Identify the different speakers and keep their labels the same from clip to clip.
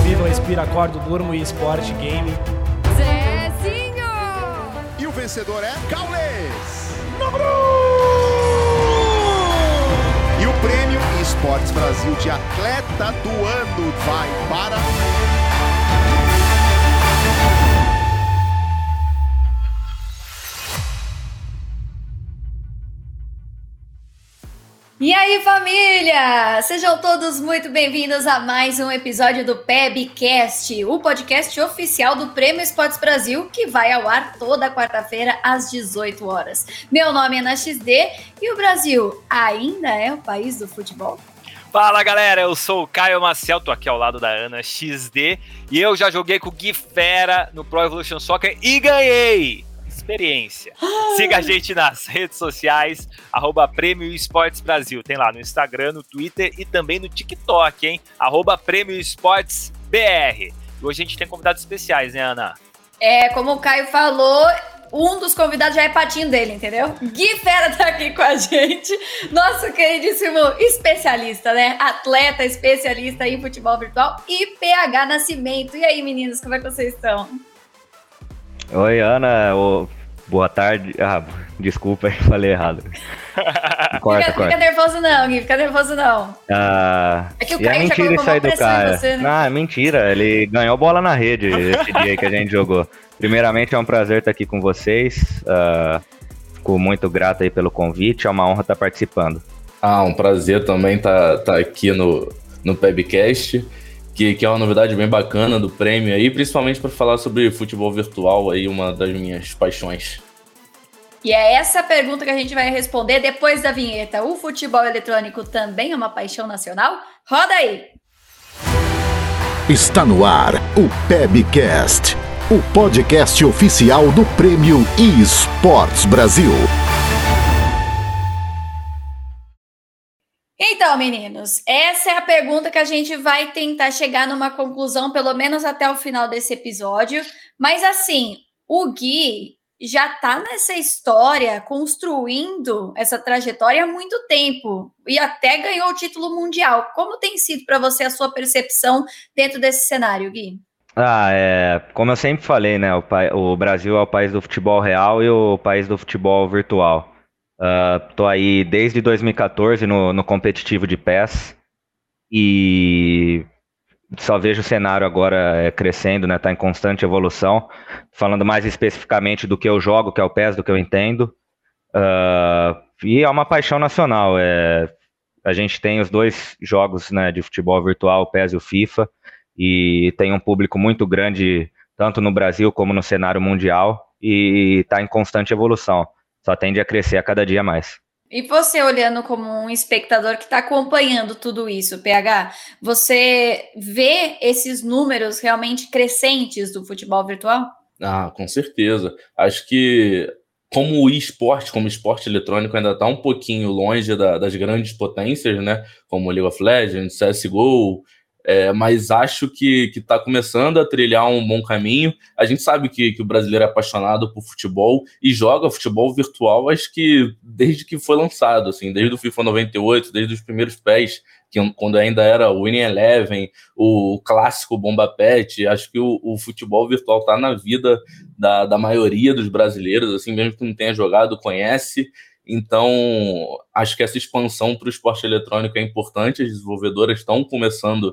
Speaker 1: vivo, respiro, acordo, durmo e esporte, game.
Speaker 2: Zezinho!
Speaker 3: E o vencedor é Gaules! E o prêmio Esportes Brasil de Atleta do Ano vai para.
Speaker 2: E aí, família! Sejam todos muito bem-vindos a mais um episódio do PebCast, o podcast oficial do Prêmio Esportes Brasil, que vai ao ar toda quarta-feira às 18 horas. Meu nome é Ana XD e o Brasil ainda é o país do futebol?
Speaker 4: Fala galera, eu sou o Caio Maciel, tô aqui ao lado da Ana XD e eu já joguei com o Gui Fera no Pro Evolution Soccer e ganhei! Experiência. Siga a gente nas redes sociais, arroba Prêmio Esportes Brasil. Tem lá no Instagram, no Twitter e também no TikTok, hein? Arroba Prêmio Esportes BR. E hoje a gente tem convidados especiais, né, Ana?
Speaker 2: É, como o Caio falou, um dos convidados já é patinho dele, entendeu? Gui Fera tá aqui com a gente, nosso queridíssimo especialista, né? Atleta especialista em futebol virtual e PH Nascimento. E aí, meninos, como é que vocês estão?
Speaker 5: Oi, Ana. Boa tarde. Ah, desculpa, falei errado.
Speaker 2: Corta, fica, corta. fica nervoso não, Gui, fica nervoso não.
Speaker 5: Ah, é que o Caio é mentira isso aí do cara. Você, né? Não, é mentira, ele ganhou bola na rede esse dia que a gente jogou. Primeiramente, é um prazer estar aqui com vocês. Uh, fico muito grato aí pelo convite, é uma honra estar participando.
Speaker 6: Ah, um prazer também estar, estar aqui no, no Pebcast que, que é uma novidade bem bacana do prêmio aí, principalmente para falar sobre futebol virtual aí, uma das minhas paixões.
Speaker 2: E é essa pergunta que a gente vai responder depois da vinheta. O futebol eletrônico também é uma paixão nacional? Roda aí!
Speaker 7: Está no ar o PebCast, o podcast oficial do Prêmio eSports Brasil.
Speaker 2: Então, meninos, essa é a pergunta que a gente vai tentar chegar numa conclusão, pelo menos até o final desse episódio. Mas assim, o Gui já está nessa história, construindo essa trajetória há muito tempo e até ganhou o título mundial. Como tem sido para você a sua percepção dentro desse cenário, Gui?
Speaker 5: Ah, é, como eu sempre falei, né? O, o Brasil é o país do futebol real e o país do futebol virtual. Uh, tô aí desde 2014 no, no competitivo de PES e só vejo o cenário agora é, crescendo, né? Tá em constante evolução. Falando mais especificamente do que eu jogo, que é o PES, do que eu entendo. Uh, e é uma paixão nacional. É, a gente tem os dois jogos né, de futebol virtual, o PES e o FIFA, e tem um público muito grande, tanto no Brasil como no cenário mundial, e está em constante evolução só tende a crescer a cada dia mais.
Speaker 2: E você olhando como um espectador que está acompanhando tudo isso, PH, você vê esses números realmente crescentes do futebol virtual?
Speaker 6: Ah, com certeza. Acho que como o esporte, como esporte eletrônico, ainda está um pouquinho longe da, das grandes potências, né? Como League of Legends, CSGO, é, mas acho que está começando a trilhar um bom caminho. A gente sabe que, que o brasileiro é apaixonado por futebol e joga futebol virtual, acho que desde que foi lançado, assim, desde o FIFA 98, desde os primeiros pés, que, quando ainda era o Winning Eleven, o clássico Bomba Pet, acho que o, o futebol virtual está na vida da, da maioria dos brasileiros, assim, mesmo que não tenha jogado, conhece. Então, acho que essa expansão para o esporte eletrônico é importante, as desenvolvedoras estão começando a,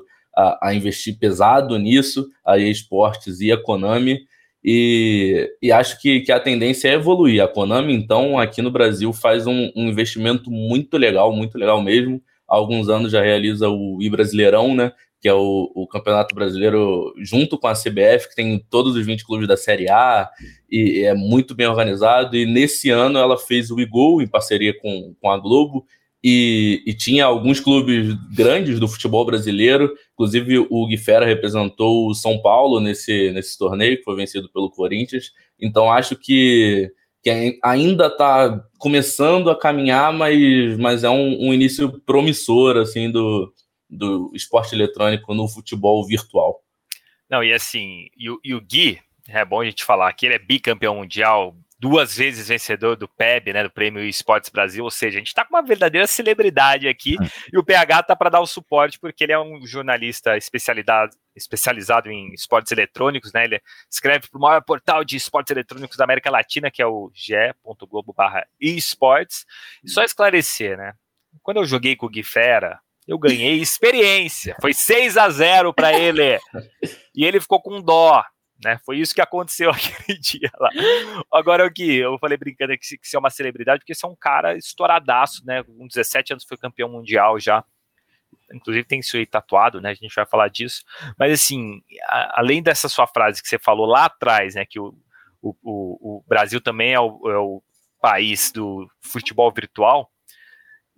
Speaker 6: a investir pesado nisso, a esportes e a Konami, e, e acho que, que, a tendência é evoluir. A Konami, então, aqui no Brasil, faz um, um, investimento muito legal, muito legal mesmo. Há alguns anos já realiza o I Brasileirão, né? Que é o, o, Campeonato Brasileiro junto com a CBF, que tem todos os 20 clubes da Série A, e é muito bem organizado. E nesse ano ela fez o IGOL em parceria com, com a Globo, e, e, tinha alguns clubes grandes do futebol brasileiro, inclusive o Gui Fera representou o São Paulo nesse, nesse torneio, que foi vencido pelo Corinthians. Então acho que, que ainda está começando a caminhar, mas, mas é um, um, início promissor assim do, do esporte eletrônico no futebol virtual.
Speaker 4: Não, e assim, e o, e o Gui, é bom a gente falar que ele é bicampeão mundial, duas vezes vencedor do PEB, né, do Prêmio Esportes Brasil, ou seja, a gente está com uma verdadeira celebridade aqui é. e o PH tá para dar o suporte porque ele é um jornalista especializado, especializado em esportes eletrônicos, né? Ele escreve para o maior portal de esportes eletrônicos da América Latina, que é o ge.globo/esports. E só esclarecer, né? Quando eu joguei com o Gui Fera, eu ganhei experiência. Foi 6 a 0 para ele. E ele ficou com dó. Né? Foi isso que aconteceu aquele dia lá. Agora, o que eu falei brincando que, que você é uma celebridade, porque você é um cara estouradaço, né? Com 17 anos foi campeão mundial já. Inclusive tem isso aí tatuado, né? A gente vai falar disso. Mas assim, a, além dessa sua frase que você falou lá atrás, né? Que o, o, o, Brasil também é o, é o país do futebol virtual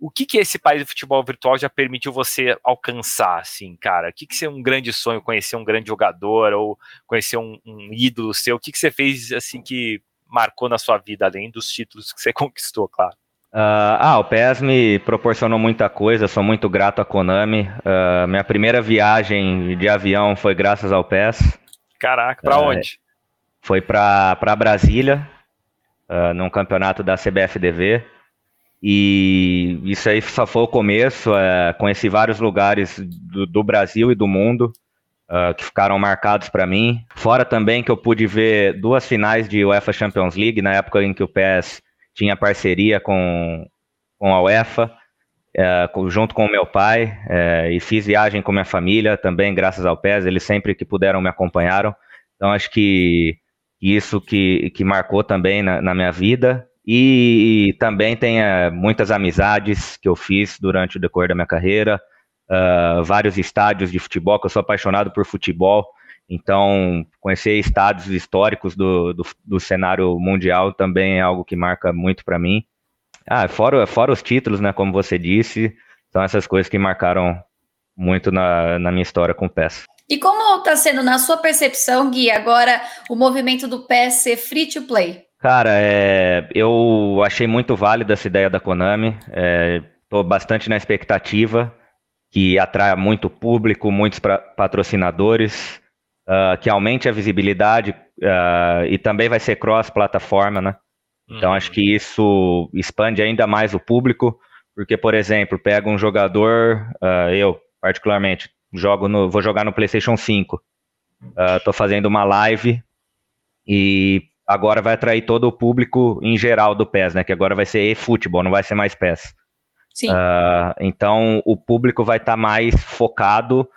Speaker 4: o que que esse país do futebol virtual já permitiu você alcançar, assim, cara? O que que é um grande sonho, conhecer um grande jogador ou conhecer um, um ídolo seu? O que que você fez, assim, que marcou na sua vida, além dos títulos que você conquistou, claro?
Speaker 5: Uh, ah, o PES me proporcionou muita coisa, sou muito grato à Konami. Uh, minha primeira viagem de avião foi graças ao PES.
Speaker 4: Caraca, pra uh, onde?
Speaker 5: Foi pra, pra Brasília, num campeonato da CBFDV. E isso aí só foi o começo. É, conheci vários lugares do, do Brasil e do mundo uh, que ficaram marcados para mim. Fora também que eu pude ver duas finais de UEFA Champions League, na época em que o PES tinha parceria com, com a UEFA, é, junto com o meu pai. É, e fiz viagem com minha família também, graças ao PES. Eles sempre que puderam me acompanharam. Então acho que isso que, que marcou também na, na minha vida. E, também uh, muitas amizades que eu fiz durante o decorrer da minha carreira, uh, vários estádios de futebol, que eu sou apaixonado por futebol. Então, conhecer estádios históricos do, do, do cenário mundial também é algo que marca muito para mim. Ah, fora, fora os títulos, né? Como você disse, são essas coisas que marcaram muito na, na minha história com o PES.
Speaker 2: E como está sendo, na sua percepção, Gui, agora o movimento do PES ser free to play?
Speaker 5: Cara, é, eu achei muito válida essa ideia da Konami. Estou é, bastante na expectativa que atraia muito público, muitos pra, patrocinadores, uh, que aumente a visibilidade uh, e também vai ser cross-plataforma, né? Então acho que isso expande ainda mais o público, porque, por exemplo, pega um jogador, uh, eu particularmente jogo no, vou jogar no PlayStation 5, estou fazendo uma live e agora vai atrair todo o público em geral do PES, né? Que agora vai ser e-futebol, não vai ser mais PES.
Speaker 2: Sim. Uh,
Speaker 5: então o público vai estar tá mais focado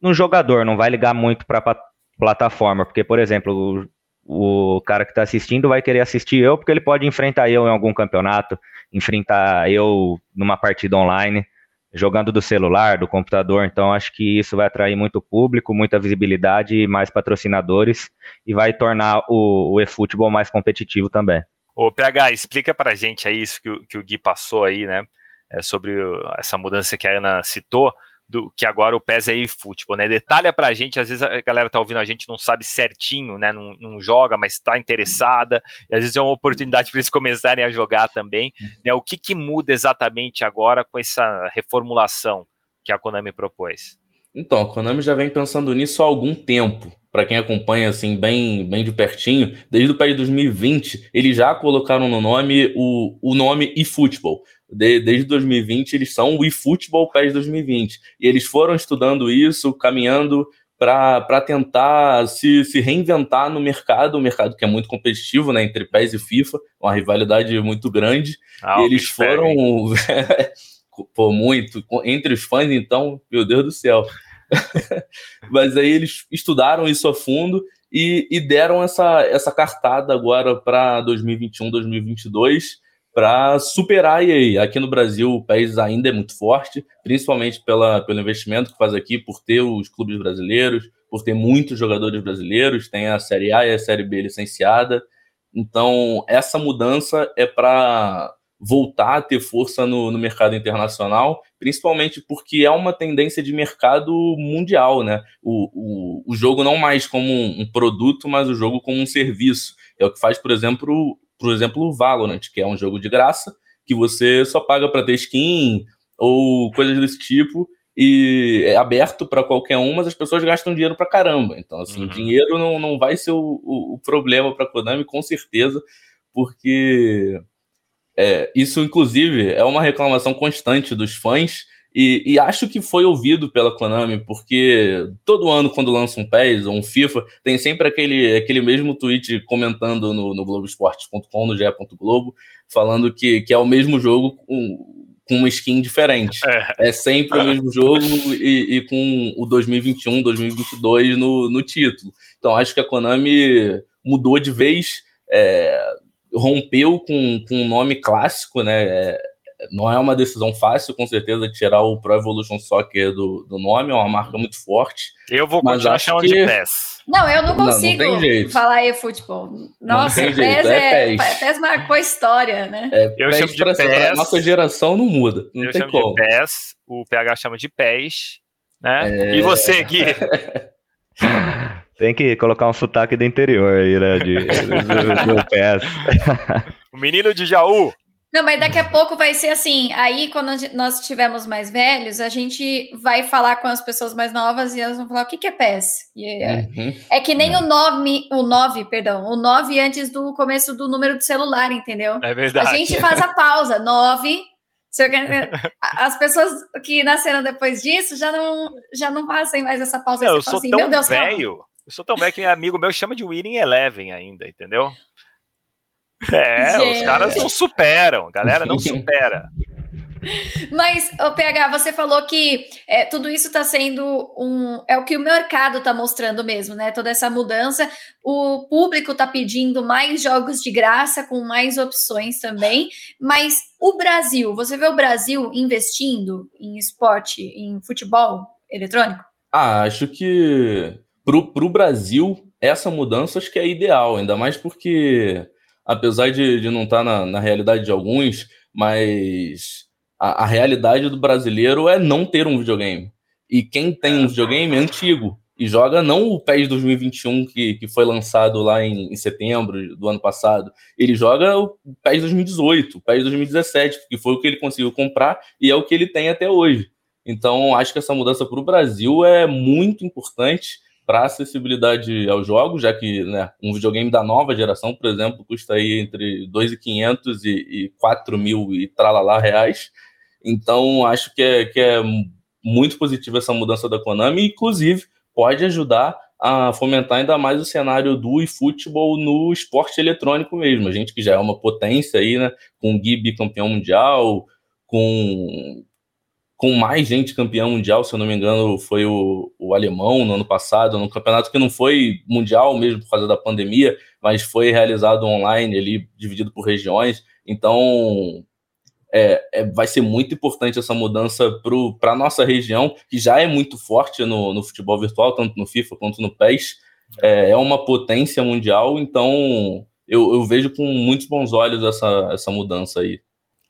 Speaker 5: no jogador, não vai ligar muito para a plataforma, porque, por exemplo, o, o cara que está assistindo vai querer assistir eu, porque ele pode enfrentar eu em algum campeonato, enfrentar eu numa partida online jogando do celular, do computador. Então, acho que isso vai atrair muito público, muita visibilidade mais patrocinadores e vai tornar o, o eFootball mais competitivo também.
Speaker 4: Ô, PH, explica pra gente aí isso que o, que o Gui passou aí, né? É sobre essa mudança que a Ana citou do que agora o PES é eFootball, né? Detalha pra gente, às vezes a galera tá ouvindo a gente não sabe certinho, né? Não, não joga, mas está interessada, às vezes é uma oportunidade para eles começarem a jogar também. Né? O que, que muda exatamente agora com essa reformulação que a Konami propôs?
Speaker 6: Então, a Konami já vem pensando nisso há algum tempo. Para quem acompanha assim bem, bem de pertinho, desde o PES 2020, eles já colocaram no nome o, o nome eFootball de, desde 2020, eles são o eFootball PES 2020. E eles foram estudando isso, caminhando para tentar se, se reinventar no mercado, um mercado que é muito competitivo, né, entre PES e FIFA, uma rivalidade muito grande. Ah, e eles foram pô, muito entre os fãs, então, meu Deus do céu. Mas aí eles estudaram isso a fundo e, e deram essa, essa cartada agora para 2021, 2022 para superar a EA. Aqui no Brasil, o país ainda é muito forte, principalmente pela, pelo investimento que faz aqui, por ter os clubes brasileiros, por ter muitos jogadores brasileiros, tem a Série A e a Série B licenciada. Então, essa mudança é para voltar a ter força no, no, mercado internacional, principalmente porque é uma tendência de mercado mundial, né? O, o, o jogo não mais como um, um produto, mas o jogo como um serviço. É o que faz, por exemplo, por exemplo, o Valorant, que é um jogo de graça, que você só paga para ter skin ou coisas desse tipo, e é aberto para qualquer um, mas as pessoas gastam dinheiro para caramba. Então, assim, uhum. dinheiro não, não vai ser o, o, o problema para Konami, com certeza, porque é, isso, inclusive, é uma reclamação constante dos fãs e, e, acho que foi ouvido pela Konami, porque todo ano, quando lança um PES ou um FIFA, tem sempre aquele, aquele mesmo tweet comentando no, no Globoesporte.com, no GE. Globo, falando que, que é o mesmo jogo com, com uma skin diferente. É, é sempre o mesmo jogo e, e, com o 2021, 2022 no, no título. Então acho que a Konami mudou de vez, é, rompeu com, com um nome clássico, né? É, não é uma decisão fácil, com certeza, tirar o Pro Evolution Soccer do, do nome, é uma marca muito forte.
Speaker 4: Eu vou continuar chamando que... de PES.
Speaker 2: Não, eu não consigo não, não falar e-futebol. Nossa, PES, PES, é, PES. PES marcou história, né?
Speaker 6: É, eu PES chamo de PES. Nossa geração não muda, não eu tem chamo como.
Speaker 4: de PES, o PH chama de PES, né? É... E você, Gui?
Speaker 5: Tem que colocar um sotaque do interior aí, né? De, do, do PES.
Speaker 4: O menino de Jaú.
Speaker 2: Não, mas daqui a pouco vai ser assim. Aí, quando nós estivermos mais velhos, a gente vai falar com as pessoas mais novas e elas vão falar o que, que é PES. É, uhum. é, que nem é. o nome, o 9, perdão, o 9 antes do começo do número de celular, entendeu?
Speaker 4: É verdade.
Speaker 2: A gente faz a pausa, 9. As pessoas que nasceram depois disso já não, já não fazem mais essa pausa.
Speaker 4: Não, eu sou assim, tão velho. Eu sou tão velho que amigo meu chama de Winning Eleven ainda, entendeu? É, Gente. os caras não superam, a galera não supera.
Speaker 2: Mas, o PH, você falou que é, tudo isso está sendo um. É o que o mercado está mostrando mesmo, né? Toda essa mudança. O público está pedindo mais jogos de graça, com mais opções também. Mas o Brasil, você vê o Brasil investindo em esporte, em futebol eletrônico?
Speaker 6: Ah, acho que para o Brasil, essa mudança acho que é ideal, ainda mais porque apesar de, de não estar tá na, na realidade de alguns, mas a, a, realidade do brasileiro é não ter um videogame. E quem tem um videogame é antigo e joga não o PES 2021 que, que foi lançado lá em, em setembro do ano passado, ele joga o PES 2018, o PES 2017, que foi o que ele conseguiu comprar e é o que ele tem até hoje. Então, acho que essa mudança para o Brasil é muito importante para acessibilidade aos jogos, já que né, um videogame da nova geração, por exemplo, custa aí entre 2.500 e, e 4 mil e tralalá reais. Então, acho que é, que é muito positiva essa mudança da Konami, inclusive pode ajudar a fomentar ainda mais o cenário do eFootball no esporte eletrônico mesmo. A gente que já é uma potência aí, né, com o Gui campeão mundial, com com mais gente campeão mundial, se eu não me engano, foi o, o alemão no ano passado, num campeonato que não foi mundial mesmo por causa da pandemia, mas foi realizado online ali, dividido por regiões. Então, é, é, vai ser muito importante essa mudança para a nossa região, que já é muito forte no, no, futebol virtual, tanto no FIFA quanto no PES. É, é uma potência mundial, então eu, eu, vejo com muitos bons olhos essa, essa mudança aí.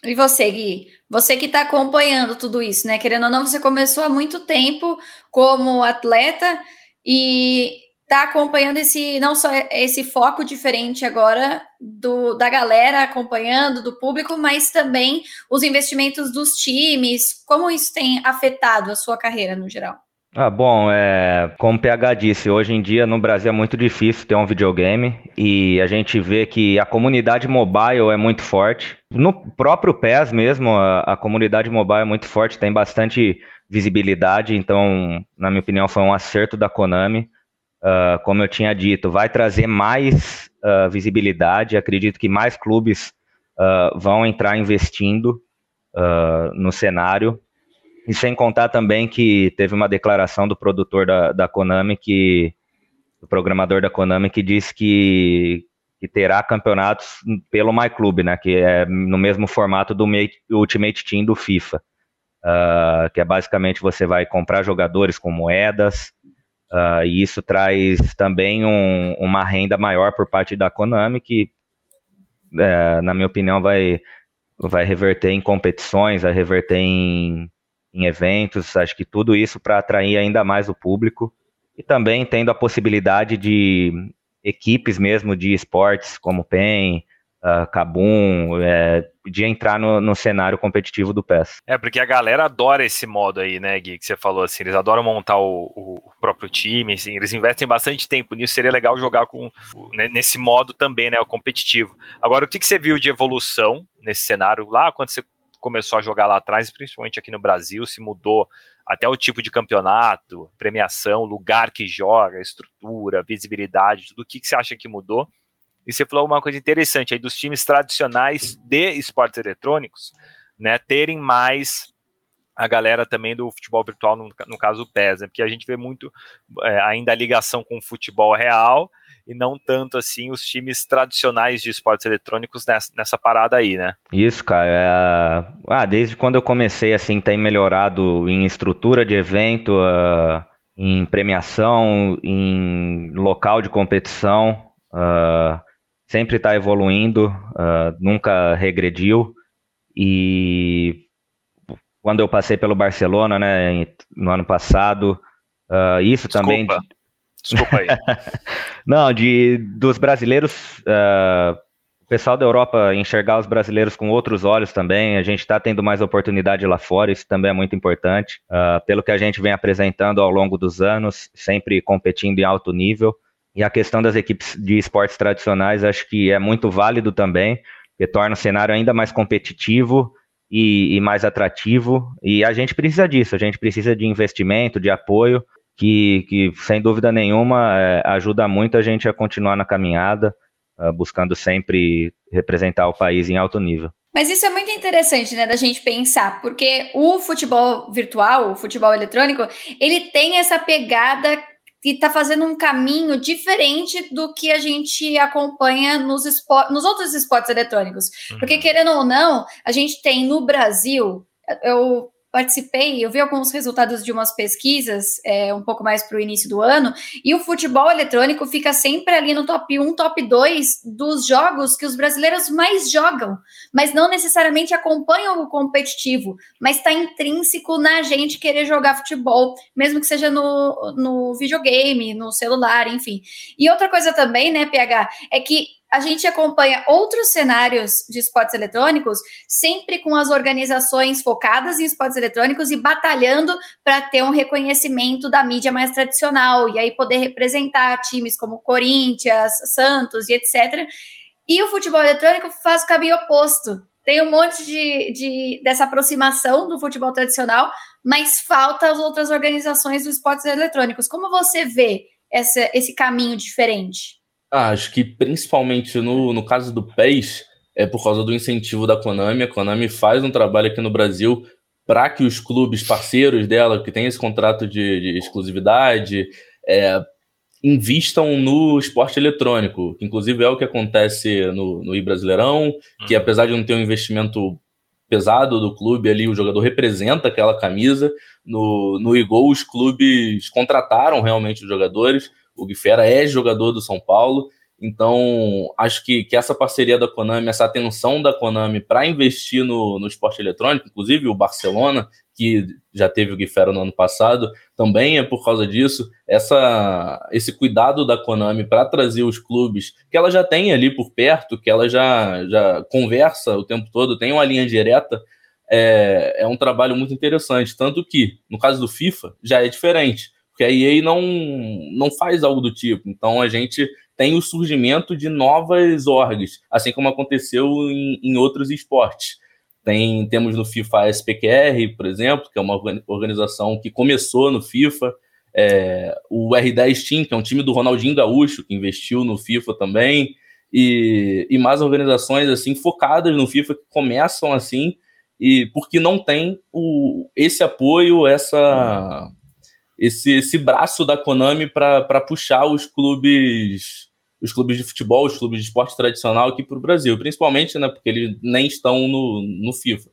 Speaker 2: E você, Gui? Você que está acompanhando tudo isso, né? Querendo ou não, você começou há muito tempo como atleta e está acompanhando esse não só esse foco diferente agora do, da galera acompanhando, do público, mas também os investimentos dos times. Como isso tem afetado a sua carreira no geral?
Speaker 5: Ah, bom, é, como o PH disse, hoje em dia no Brasil é muito difícil ter um videogame e a gente vê que a comunidade mobile é muito forte. No próprio PES mesmo, a, a comunidade mobile é muito forte, tem bastante visibilidade, então, na minha opinião, foi um acerto da Konami. Uh, como eu tinha dito, vai trazer mais uh, visibilidade. Acredito que mais clubes uh, vão entrar investindo no cenário. E sem contar também que teve uma declaração do produtor da, da Konami, que, o programador da Konami, que disse que, que terá campeonatos pelo MyClub, né? Que é no mesmo formato do Ultimate Team do FIFA. Uh, que é basicamente você vai comprar jogadores com moedas, uh, e isso traz também um, uma renda maior por parte da Konami, que, uh, na minha opinião, vai, vai reverter em competições, vai reverter em em eventos, acho que tudo isso para atrair ainda mais o público e também tendo a possibilidade de equipes mesmo de esportes como PEN, uh, Kabum, é, de entrar no, no, cenário competitivo do PES.
Speaker 4: É, porque a galera adora esse modo aí, né, Gui, que você falou assim, eles adoram montar o, o próprio time, assim, eles investem bastante tempo nisso, seria legal jogar com né, nesse modo também, né, o competitivo. Agora, o que, que você viu de evolução nesse cenário lá, quando você começou a jogar lá atrás, principalmente aqui no Brasil, se mudou até o tipo de campeonato, premiação, lugar que joga, estrutura, visibilidade, tudo o que, que você acha que mudou? E você falou uma coisa interessante aí dos times tradicionais de esportes eletrônicos, né, terem mais a galera também do futebol virtual, no, no caso o PES, né, porque a gente vê muito é, ainda a ligação com o futebol real e não tanto assim os times tradicionais de esportes eletrônicos nessa, nessa parada aí, né?
Speaker 5: Isso, cara. É... Ah, desde quando eu comecei, assim, tem melhorado em estrutura de evento, uh, em premiação, em local de competição. Uh, sempre está evoluindo, uh, nunca regrediu. E quando eu passei pelo Barcelona, né, no ano passado, isso
Speaker 4: Desculpa.
Speaker 5: também.
Speaker 4: Desculpa aí.
Speaker 5: Não, de dos brasileiros, uh, o pessoal da Europa enxergar os brasileiros com outros olhos também. A gente está tendo mais oportunidade lá fora, isso também é muito importante. Uh, pelo que a gente vem apresentando ao longo dos anos, sempre competindo em alto nível. E a questão das equipes de esportes tradicionais acho que é muito válido também, porque torna o cenário ainda mais competitivo e, e, mais atrativo. E a gente precisa disso, a gente precisa de investimento, de apoio, que, que sem dúvida nenhuma é, ajuda muito a gente a continuar na caminhada, uh, buscando sempre representar o país em alto nível.
Speaker 2: Mas isso é muito interessante, né, da gente pensar, porque o futebol virtual, o futebol eletrônico, ele tem essa pegada que está fazendo um caminho diferente do que a gente acompanha nos, nos outros esportes eletrônicos. Uhum. Porque, querendo ou não, a gente tem no Brasil, eu participei, eu vi alguns resultados de umas pesquisas é, um pouco mais para o início do ano, e o futebol eletrônico fica sempre ali no top 1, top 2 dos jogos que os brasileiros mais jogam, mas não necessariamente acompanham o competitivo, mas está intrínseco na gente querer jogar futebol, mesmo que seja no, no videogame, no celular, enfim. E outra coisa também, né, PH, é que a gente acompanha outros cenários de esportes eletrônicos, sempre com as organizações focadas em esportes eletrônicos e batalhando para ter um reconhecimento da mídia mais tradicional, e aí poder representar times como Corinthians, Santos e etc. E o futebol eletrônico faz o caminho oposto. Tem um monte de, de dessa aproximação do futebol tradicional, mas falta as outras organizações dos esportes eletrônicos. Como você vê essa, esse caminho diferente?
Speaker 6: Ah, acho que principalmente no, no caso do PES, é por causa do incentivo da Konami. A Konami faz um trabalho aqui no Brasil para que os clubes parceiros dela, que tem esse contrato de, de exclusividade, é, invistam no esporte eletrônico, que inclusive é o que acontece no, no I-Brasileirão, que uhum. apesar de não ter um investimento pesado do clube ali, o jogador representa aquela camisa. No, no Igol, os clubes contrataram realmente os jogadores. O Guifera é jogador do São Paulo, então acho que, que essa parceria da Konami, essa atenção da Konami para investir no, no esporte eletrônico, inclusive o Barcelona, que já teve o Guifera no ano passado, também é por causa disso. Essa, esse cuidado da Konami para trazer os clubes que ela já tem ali por perto, que ela já, já conversa o tempo todo, tem uma linha direta, é, é um trabalho muito interessante. Tanto que, no caso do FIFA, já é diferente porque a EA não, não faz algo do tipo. Então a gente tem o surgimento de novas orgs, assim como aconteceu em, em outros esportes. Tem, temos no FIFA a SPQR, por exemplo, que é uma organização que começou no FIFA. É, o R10 Team, que é um time do Ronaldinho Gaúcho, que investiu no FIFA também. E, e mais organizações assim focadas no FIFA que começam assim e porque não tem o, esse apoio, essa esse, esse braço da Konami para puxar os clubes os clubes de futebol, os clubes de esporte tradicional aqui para o Brasil, principalmente, né, porque eles nem estão no, no FIFA,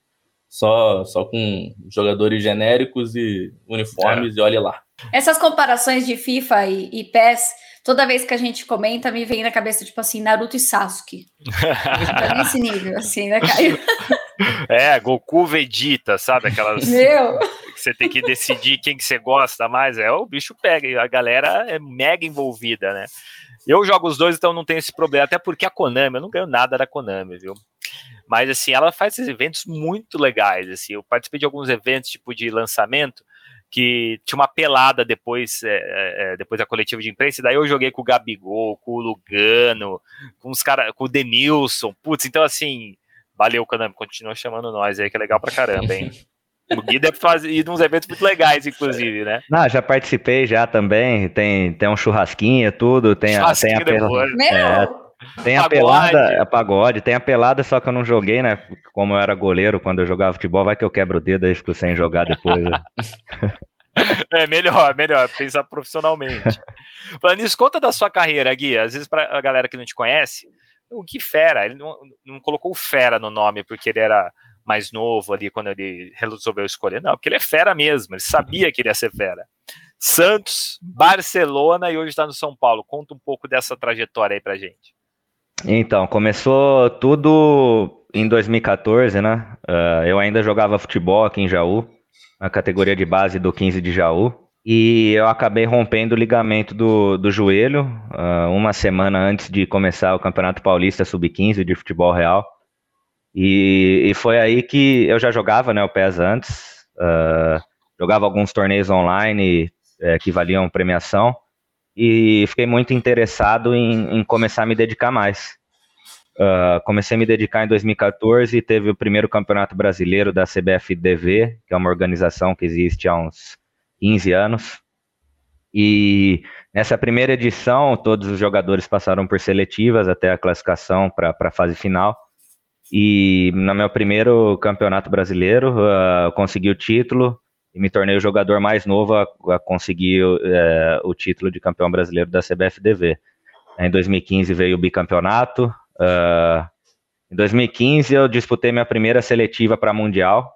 Speaker 6: só, só com jogadores genéricos e uniformes é. e olha lá.
Speaker 2: Essas comparações de FIFA e, e PES, toda vez que a gente comenta, me vem na cabeça, tipo assim, Naruto e Sasuke. tá nesse nível, assim, né, Caio?
Speaker 4: É, Goku Vegeta, sabe? Aquelas.
Speaker 2: Meu!
Speaker 4: que você tem que decidir quem que você gosta mais, é o bicho pega, e a galera é mega envolvida, né? Eu jogo os dois, então não tenho esse problema, até porque a Konami, eu não ganho nada da Konami, viu? Mas assim, ela faz esses eventos muito legais, assim, eu participei de alguns eventos, tipo de lançamento, que tinha uma pelada depois, é, é, é, depois da coletiva de imprensa, e daí eu joguei com o Gabigol, com o Lugano, com os caras, com o Denilson, putz, então assim, valeu, Konami, continua chamando nós aí, que é legal pra caramba, hein? O Gui deve fazer ir uns eventos muito legais, inclusive, né?
Speaker 5: Não, já participei já também. Tem, tem um churrasquinho, tudo. Tem a, tem a, pelada, é, tem a pelada, a pagode, tem a pelada, só que eu não joguei, né? Como eu era goleiro quando eu jogava futebol, vai que eu quebro o dedo aí fico sem jogar depois. Né?
Speaker 4: É melhor, melhor, pensar profissionalmente. Falando nisso, conta da sua carreira, Gui. Às vezes, para a galera que não te conhece, o Gui Fera, ele não, não colocou Fera no nome porque ele era mais novo ali, quando ele resolveu escolher. Não, porque ele é fera mesmo, ele sabia que ele ia ser fera. Santos, Barcelona e hoje está no São Paulo. Conta um pouco dessa trajetória aí pra gente.
Speaker 5: Então, começou tudo em 2014, né? Uh, eu ainda jogava futebol aqui em Jaú, na categoria de base do 15 de Jaú. E eu acabei rompendo o ligamento do, do joelho uh, uma semana antes de começar o Campeonato Paulista Sub-15 de futebol real. E, e, foi aí que eu já jogava né, o PES antes, uh, jogava alguns torneios online é, que valiam premiação, e fiquei muito interessado em, em começar a me dedicar mais. Uh, comecei a me dedicar em 2014 e teve o primeiro campeonato brasileiro da CBFDV, que é uma organização que existe há uns 15 anos. E nessa primeira edição, todos os jogadores passaram por seletivas até a classificação para a fase final. E no meu primeiro campeonato brasileiro, uh, consegui o título e me tornei o jogador mais novo a, a conseguir uh, o título de campeão brasileiro da CBFDV. Em 2015 veio o bicampeonato. Uh, em 2015 eu disputei minha primeira seletiva para Mundial.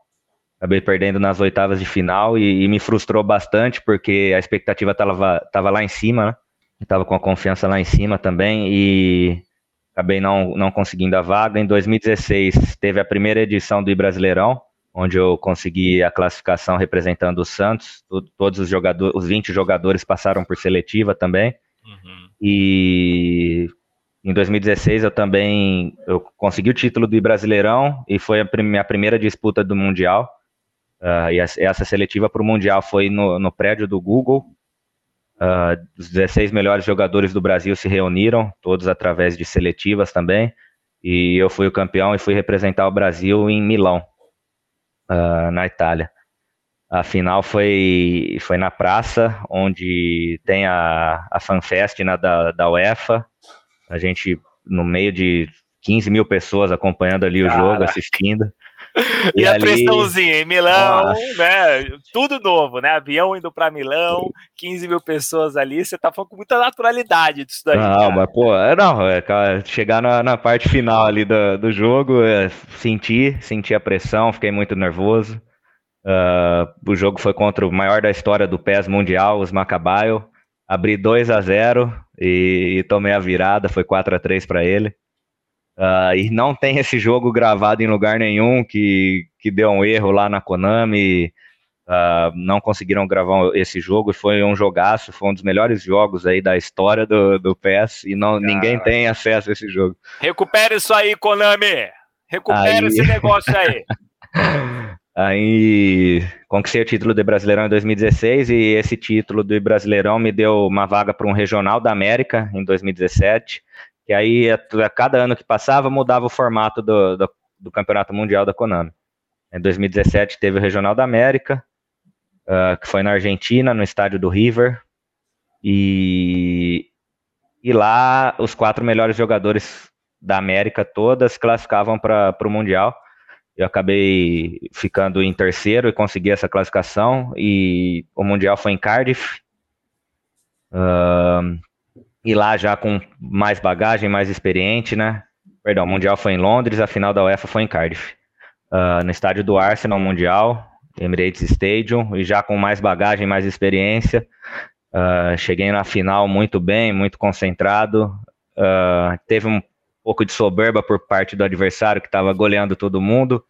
Speaker 5: Acabei perdendo nas oitavas de final e, e me frustrou bastante porque a expectativa estava lá em cima, né? Estava com a confiança lá em cima também e acabei não, não conseguindo a vaga. Em 2016 teve a primeira edição do Brasileirão, onde eu consegui a classificação representando o Santos. Todos os jogadores, os 20 jogadores passaram por seletiva também. Uhum. E em 2016 eu também eu consegui o título do Brasileirão e foi a minha primeira disputa do Mundial. Uh, e essa seletiva para o Mundial foi no, no prédio do Google, Uh, os 16 melhores jogadores do Brasil se reuniram, todos através de seletivas também, e eu fui o campeão e fui representar o Brasil em Milão, uh, na Itália. A final foi, foi na praça, onde tem a, a FanFest né, da, da UEFA. A gente, no meio de 15 mil pessoas acompanhando ali o jogo, assistindo.
Speaker 4: E, e a ali... pressãozinha em Milão, Nossa. né? Tudo novo, né? Avião indo para Milão, 15 mil pessoas ali, você tá falando com muita naturalidade disso daí.
Speaker 5: Não, cara. mas pô, é, não, é, chegar na, na, parte final ali do, do jogo, é, senti, senti a pressão, fiquei muito nervoso. Uh, o jogo foi contra o maior da história do PES Mundial, os Macabaio. Abri 2 a 0 e, e tomei a virada, foi 4 a 3 para ele. Uh, e não tem esse jogo gravado em lugar nenhum que, que deu um erro lá na Konami. Uh, não conseguiram gravar esse jogo e foi um jogaço, foi um dos melhores jogos aí da história do, do PES e não, ninguém tem acesso a esse jogo.
Speaker 4: Recupere isso aí, Konami! Recupere aí... esse negócio aí!
Speaker 5: aí conquistei o título do Brasileirão em 2016 e esse título do Brasileirão me deu uma vaga para um regional da América em 2017 que aí a, a, cada ano que passava mudava o formato do, do, do, Campeonato Mundial da Konami. Em 2017 teve o Regional da América, uh, que foi na Argentina, no estádio do River, e, e lá os quatro melhores jogadores da América todas classificavam para o Mundial. Eu acabei ficando em terceiro e consegui essa classificação, e o Mundial foi em Cardiff. Uh, e lá já com mais bagagem, mais experiente, né? Perdão, o Mundial foi em Londres, a final da UEFA foi em Cardiff. Uh, no estádio do Arsenal Mundial, Emirates Stadium, e já com mais bagagem, mais experiência. Uh, cheguei na final muito bem, muito concentrado. Uh, teve um pouco de soberba por parte do adversário que estava goleando todo mundo.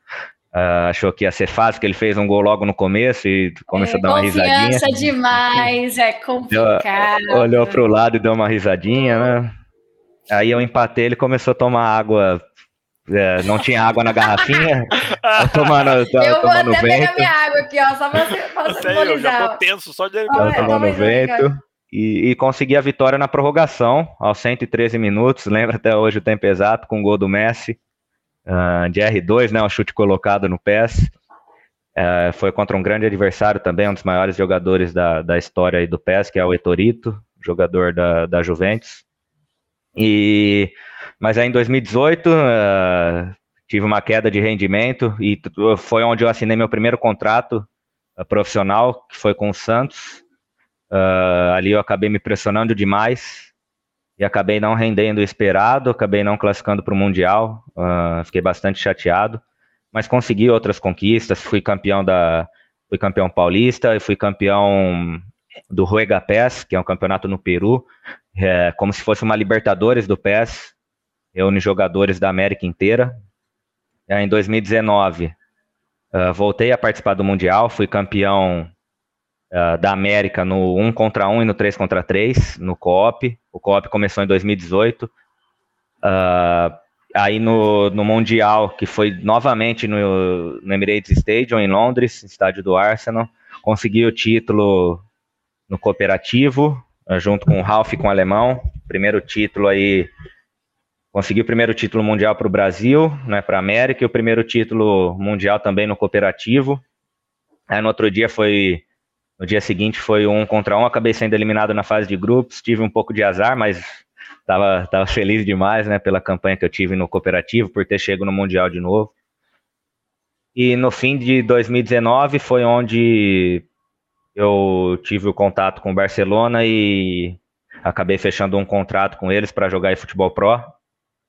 Speaker 5: Uh, achou que ia ser fácil, que ele fez um gol logo no começo e começou
Speaker 2: é,
Speaker 5: a dar uma risadinha.
Speaker 2: Confiança demais, é complicado.
Speaker 5: Deu, olhou pro lado e deu uma risadinha, né? Aí eu empatei, ele começou a tomar água. É, não tinha água na garrafinha. tomando,
Speaker 2: eu vou
Speaker 5: tomando
Speaker 2: até
Speaker 5: vento.
Speaker 2: pegar minha água aqui, ó, só pra você, pra
Speaker 4: Sério, eu já tô tenso só de
Speaker 5: Tava
Speaker 2: é,
Speaker 5: tomando vento. E, e consegui a vitória na prorrogação, aos 113 minutos. Lembra até hoje o tempo exato, com o gol do Messi. Ah, de R2, né? Um chute colocado no PES. Eh, foi contra um grande adversário também, um dos maiores jogadores da, da história do PES, que é o Etorito, jogador da, da Juventus. E, mas aí em 2018 ah, tive uma queda de rendimento e foi onde eu assinei meu primeiro contrato ah, profissional, que foi com o Santos. Ali eu acabei me pressionando demais e acabei não rendendo o esperado, acabei não classificando para o Mundial, ah, fiquei bastante chateado, mas consegui outras conquistas, fui campeão da, fui campeão paulista, e fui campeão do Ruega PES, que é um campeonato no Peru, é, como se fosse uma Libertadores do PES, reúne jogadores da América inteira. Em 2019, ah, voltei a participar do Mundial, fui campeão ah, da América no 1 contra 1 e no 3 contra 3, no Co-op. O Co-op começou em 2018. Ah, aí no, no Mundial, que foi novamente no, no Emirates Stadium, em Londres, estádio do Arsenal, consegui o título no cooperativo, eh, junto com o Ralf e com o Alemão. Primeiro título aí, consegui o primeiro título mundial para o Brasil, né, para a América, e o primeiro título mundial também no cooperativo. Aí no outro dia foi, no dia seguinte foi um contra um, acabei sendo eliminado na fase de grupos, tive um pouco de azar, mas tava, tava feliz demais, né, pela campanha que eu tive no cooperativo, por ter chego no mundial de novo. E no fim de 2019 foi onde eu tive o contato com o Barcelona e acabei fechando um contrato com eles para jogar em futebol pro.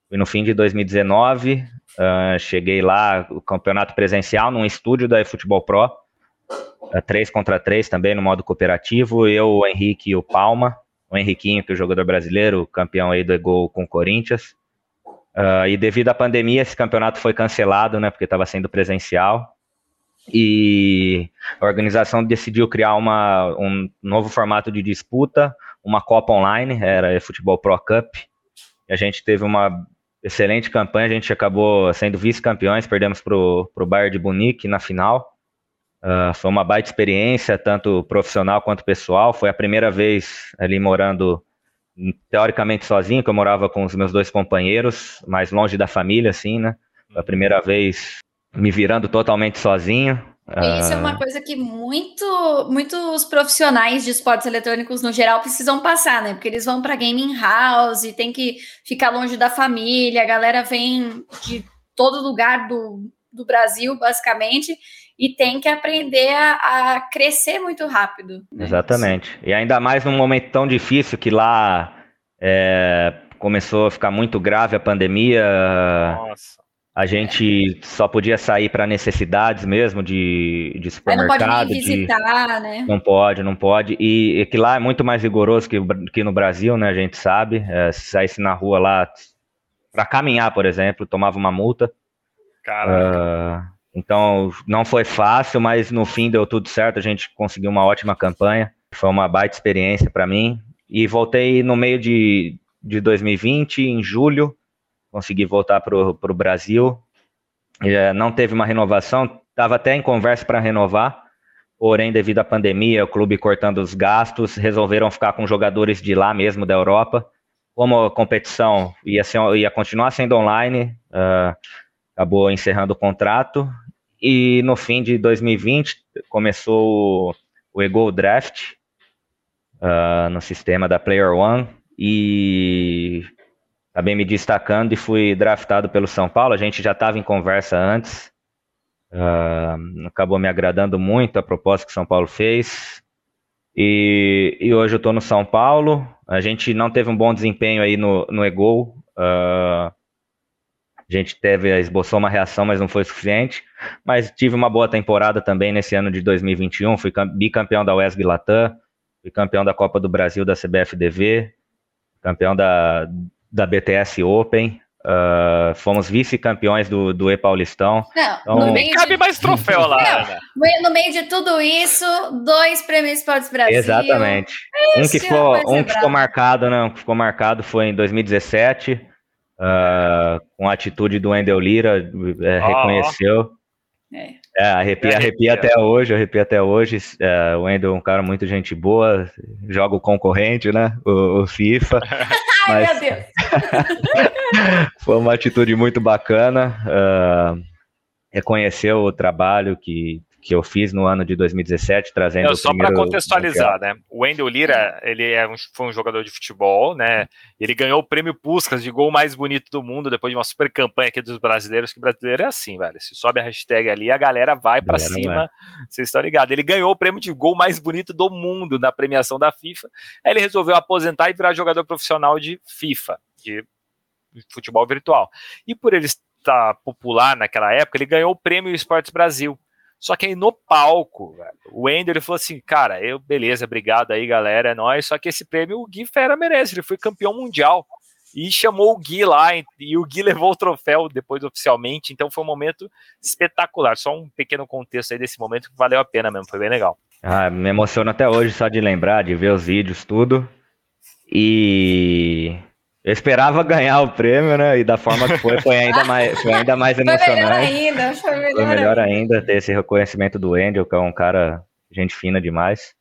Speaker 5: E no fim de 2019, ah, cheguei lá, o campeonato presencial, num estúdio da eFootball Pro, 3 contra 3 também no modo cooperativo, eu, o Henrique e o Palma, o Henriquinho, que é o jogador brasileiro, campeão aí do Egol com o Corinthians. Ah, e devido à pandemia, esse campeonato foi cancelado, né, porque estava sendo presencial. E a organização decidiu criar uma, um novo formato de disputa, uma Copa Online, era a Futebol Pro Cup. E a gente teve uma excelente campanha, a gente acabou sendo vice-campeões, perdemos para o Bayern de Munique na final. Ah, foi uma baita experiência, tanto profissional quanto pessoal. Foi a primeira vez ali morando teoricamente sozinho, que eu morava com os meus dois companheiros, mais longe da família, assim, né? Foi a primeira vez me virando totalmente sozinho.
Speaker 2: E Isso é
Speaker 5: Ah,
Speaker 2: uma coisa que muito, muitos profissionais de esportes eletrônicos no geral precisam passar, né? Porque eles vão para gaming house, tem que ficar longe da família, a galera vem de todo lugar do, do Brasil, basicamente, e tem que aprender a, a crescer muito rápido. né?
Speaker 5: Exatamente. E ainda mais num momento tão difícil que lá é, começou a ficar muito grave a pandemia.
Speaker 4: Nossa.
Speaker 5: A gente só podia sair para necessidades mesmo de, de
Speaker 2: Aí não pode
Speaker 5: supermercado.
Speaker 2: nem
Speaker 5: de-
Speaker 2: visitar, né?
Speaker 5: Não pode, não pode. E, e que lá é muito mais rigoroso que, que no Brasil, né? A gente sabe. É, se saísse na rua lá para caminhar, por exemplo, tomava uma multa.
Speaker 4: Cara,
Speaker 5: Ah, então, não foi fácil, mas no fim deu tudo certo. A gente conseguiu uma ótima campanha. Foi uma baita experiência para mim. E voltei no meio de, de 2020, em julho. Consegui voltar para o Brasil. Eh, não teve uma renovação. Estava até em conversa para renovar. Porém, devido à pandemia, o clube cortando os gastos, resolveram ficar com jogadores de lá mesmo, da Europa. Como a competição ia, ser, ia continuar sendo online, ah, acabou encerrando o contrato. E no fim de 2020 começou o, o Ego Draft ah, no sistema da Player One e acabei me destacando e fui draftado pelo São Paulo. A gente já estava em conversa antes, ah, acabou me agradando muito a proposta que São Paulo fez. E, e hoje eu estou no São Paulo. A gente não teve um bom desempenho aí no, no ah, a gente teve, esboçou uma reação, mas não foi suficiente. Mas tive uma boa temporada também nesse ano de 2021. Fui cam- bicampeão da UESG Latam, fui campeão da Copa do Brasil da CBFDV, campeão da, da BTS Open. Uh, fomos vice-campeões do, do E-Paulistão.
Speaker 2: Não,
Speaker 5: Então-
Speaker 2: no
Speaker 4: Nem
Speaker 2: meio
Speaker 4: cabe
Speaker 2: de,
Speaker 4: mais troféu lá,
Speaker 2: Não. No meio de tudo isso, dois prêmios Esportes Brasil.
Speaker 5: Exatamente. um que ficou, um que ficou marcado, né? Um que ficou marcado foi em 2017, uh, com a atitude do Wendel Lira, é, reconheceu.
Speaker 2: É.
Speaker 5: É, arrepia,
Speaker 4: Arrepia.
Speaker 5: até hoje, arrepia até hoje. É, o Wendel é um cara muito gente boa, joga o concorrente, né? O, o FIFA.
Speaker 2: Ai,
Speaker 5: Mas-
Speaker 2: meu Deus.
Speaker 5: Foi uma atitude muito bacana. ah, reconheceu o trabalho que, que eu fiz no ano de 2017, trazendo
Speaker 4: Não, só para contextualizar, né? O Wendel Lira, ele é um- foi um jogador de futebol, né? Ele ganhou o prêmio Puskas de gol mais bonito do mundo depois de uma super campanha aqui dos brasileiros, que brasileiro é assim, velho. Se sobe a hashtag ali, a galera vai
Speaker 5: Galera
Speaker 4: cima. Vocês estão ligados? Ele ganhou o prêmio de gol mais bonito do mundo na premiação da FIFA. Aí ele resolveu aposentar e virar jogador profissional de FIFA, de futebol virtual. E por ele estar popular naquela época, ele ganhou o prêmio Esportes Brasil. Só que aí no palco, velho, o Wender ele falou assim: cara, eu, beleza, obrigado aí, galera, é nóis. Só que esse prêmio o Gui Fera merece, ele foi campeão mundial. E chamou o Gui lá, e- o Gui levou o troféu depois oficialmente. Então foi um momento espetacular. Só um pequeno contexto aí desse momento que valeu a pena mesmo, foi bem legal.
Speaker 5: Ah, me emociona até hoje só de lembrar, de ver os vídeos, tudo. E eu esperava ganhar o prêmio, né? E da forma que foi, foi ainda mais, foi ainda mais
Speaker 2: Foi melhor
Speaker 5: emocionante.
Speaker 2: ainda, foi melhor,
Speaker 5: Foi melhor
Speaker 2: ainda.
Speaker 5: ter esse reconhecimento do Wendel, que é um cara gente fina demais.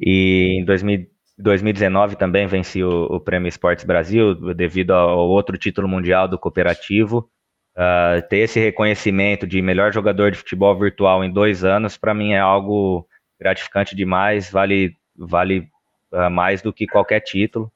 Speaker 5: E em 2000 2019 também venci o, o Prêmio Esportes Brasil, devido ao outro título mundial do cooperativo. Ah, ter esse reconhecimento de melhor jogador de futebol virtual em dois anos, para mim é algo gratificante demais, vale, vale ah, mais do que qualquer título.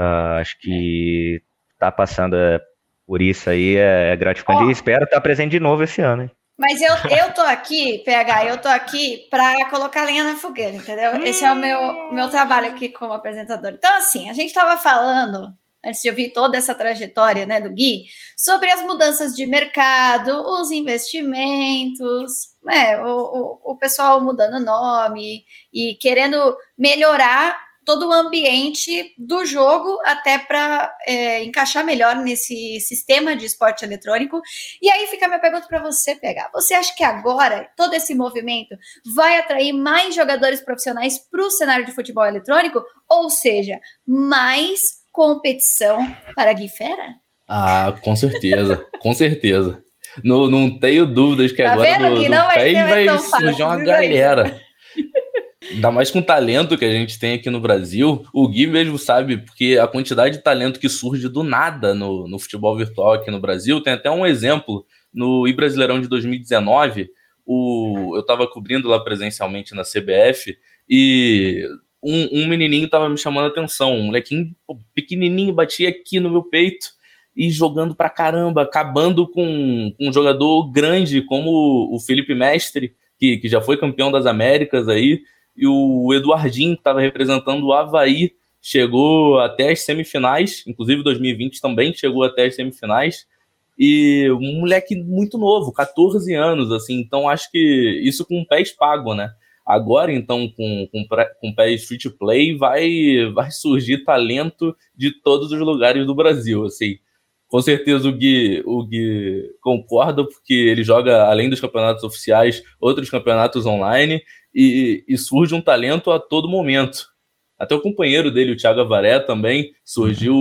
Speaker 5: Ah, acho que tá passando é, por isso aí é, é gratificante
Speaker 2: Ó.
Speaker 5: e espero estar presente de novo esse ano. Hein?
Speaker 2: Mas eu, eu tô aqui, PH, eu tô aqui para colocar lenha na fogueira, entendeu? Esse é o meu, meu trabalho aqui como apresentador. Então, assim, a gente estava falando, antes de ouvir toda essa trajetória né, do Gui, sobre as mudanças de mercado, os investimentos, né, o, o, o pessoal mudando nome e querendo melhorar todo o ambiente do jogo até para encaixar melhor nesse sistema de esporte eletrônico. E aí fica a minha pergunta para você pegar. Você acha que agora todo esse movimento vai atrair mais jogadores profissionais para o cenário de futebol eletrônico? Ou seja, mais competição para a Gui Fera?
Speaker 6: Ah, com certeza, com certeza. Não, não tenho dúvidas que
Speaker 2: Tá
Speaker 6: agora
Speaker 2: vendo
Speaker 6: no,
Speaker 2: que
Speaker 6: no
Speaker 2: não vai
Speaker 6: vai surgir uma galera. Ainda mais com o talento que a gente tem aqui no Brasil. O Gui mesmo sabe, porque a quantidade de talento que surge do nada no, no futebol virtual aqui no Brasil. Tem até um exemplo no I Brasileirão de 2019. O, eu estava cobrindo lá presencialmente na CBF e um, um menininho estava me chamando a atenção. Um molequinho pequenininho batia aqui no meu peito e jogando pra caramba, acabando com, com um jogador grande como o Felipe Mestre, que, que já foi campeão das Américas aí, e o Eduardinho, que estava representando o Havaí, chegou até as semifinais, inclusive 2020 também chegou até as semifinais, e um moleque muito novo, 14 anos, assim, então acho que isso com pés pago, né? Agora, então, com, com, com pés free to play, vai, vai surgir talento de todos os lugares do Brasil, assim. Com certeza o Gui, o Gui concorda, porque ele joga, além dos campeonatos oficiais, outros campeonatos online, e, e surge um talento a todo momento. Até o companheiro dele, o Thiago Avaré, também surgiu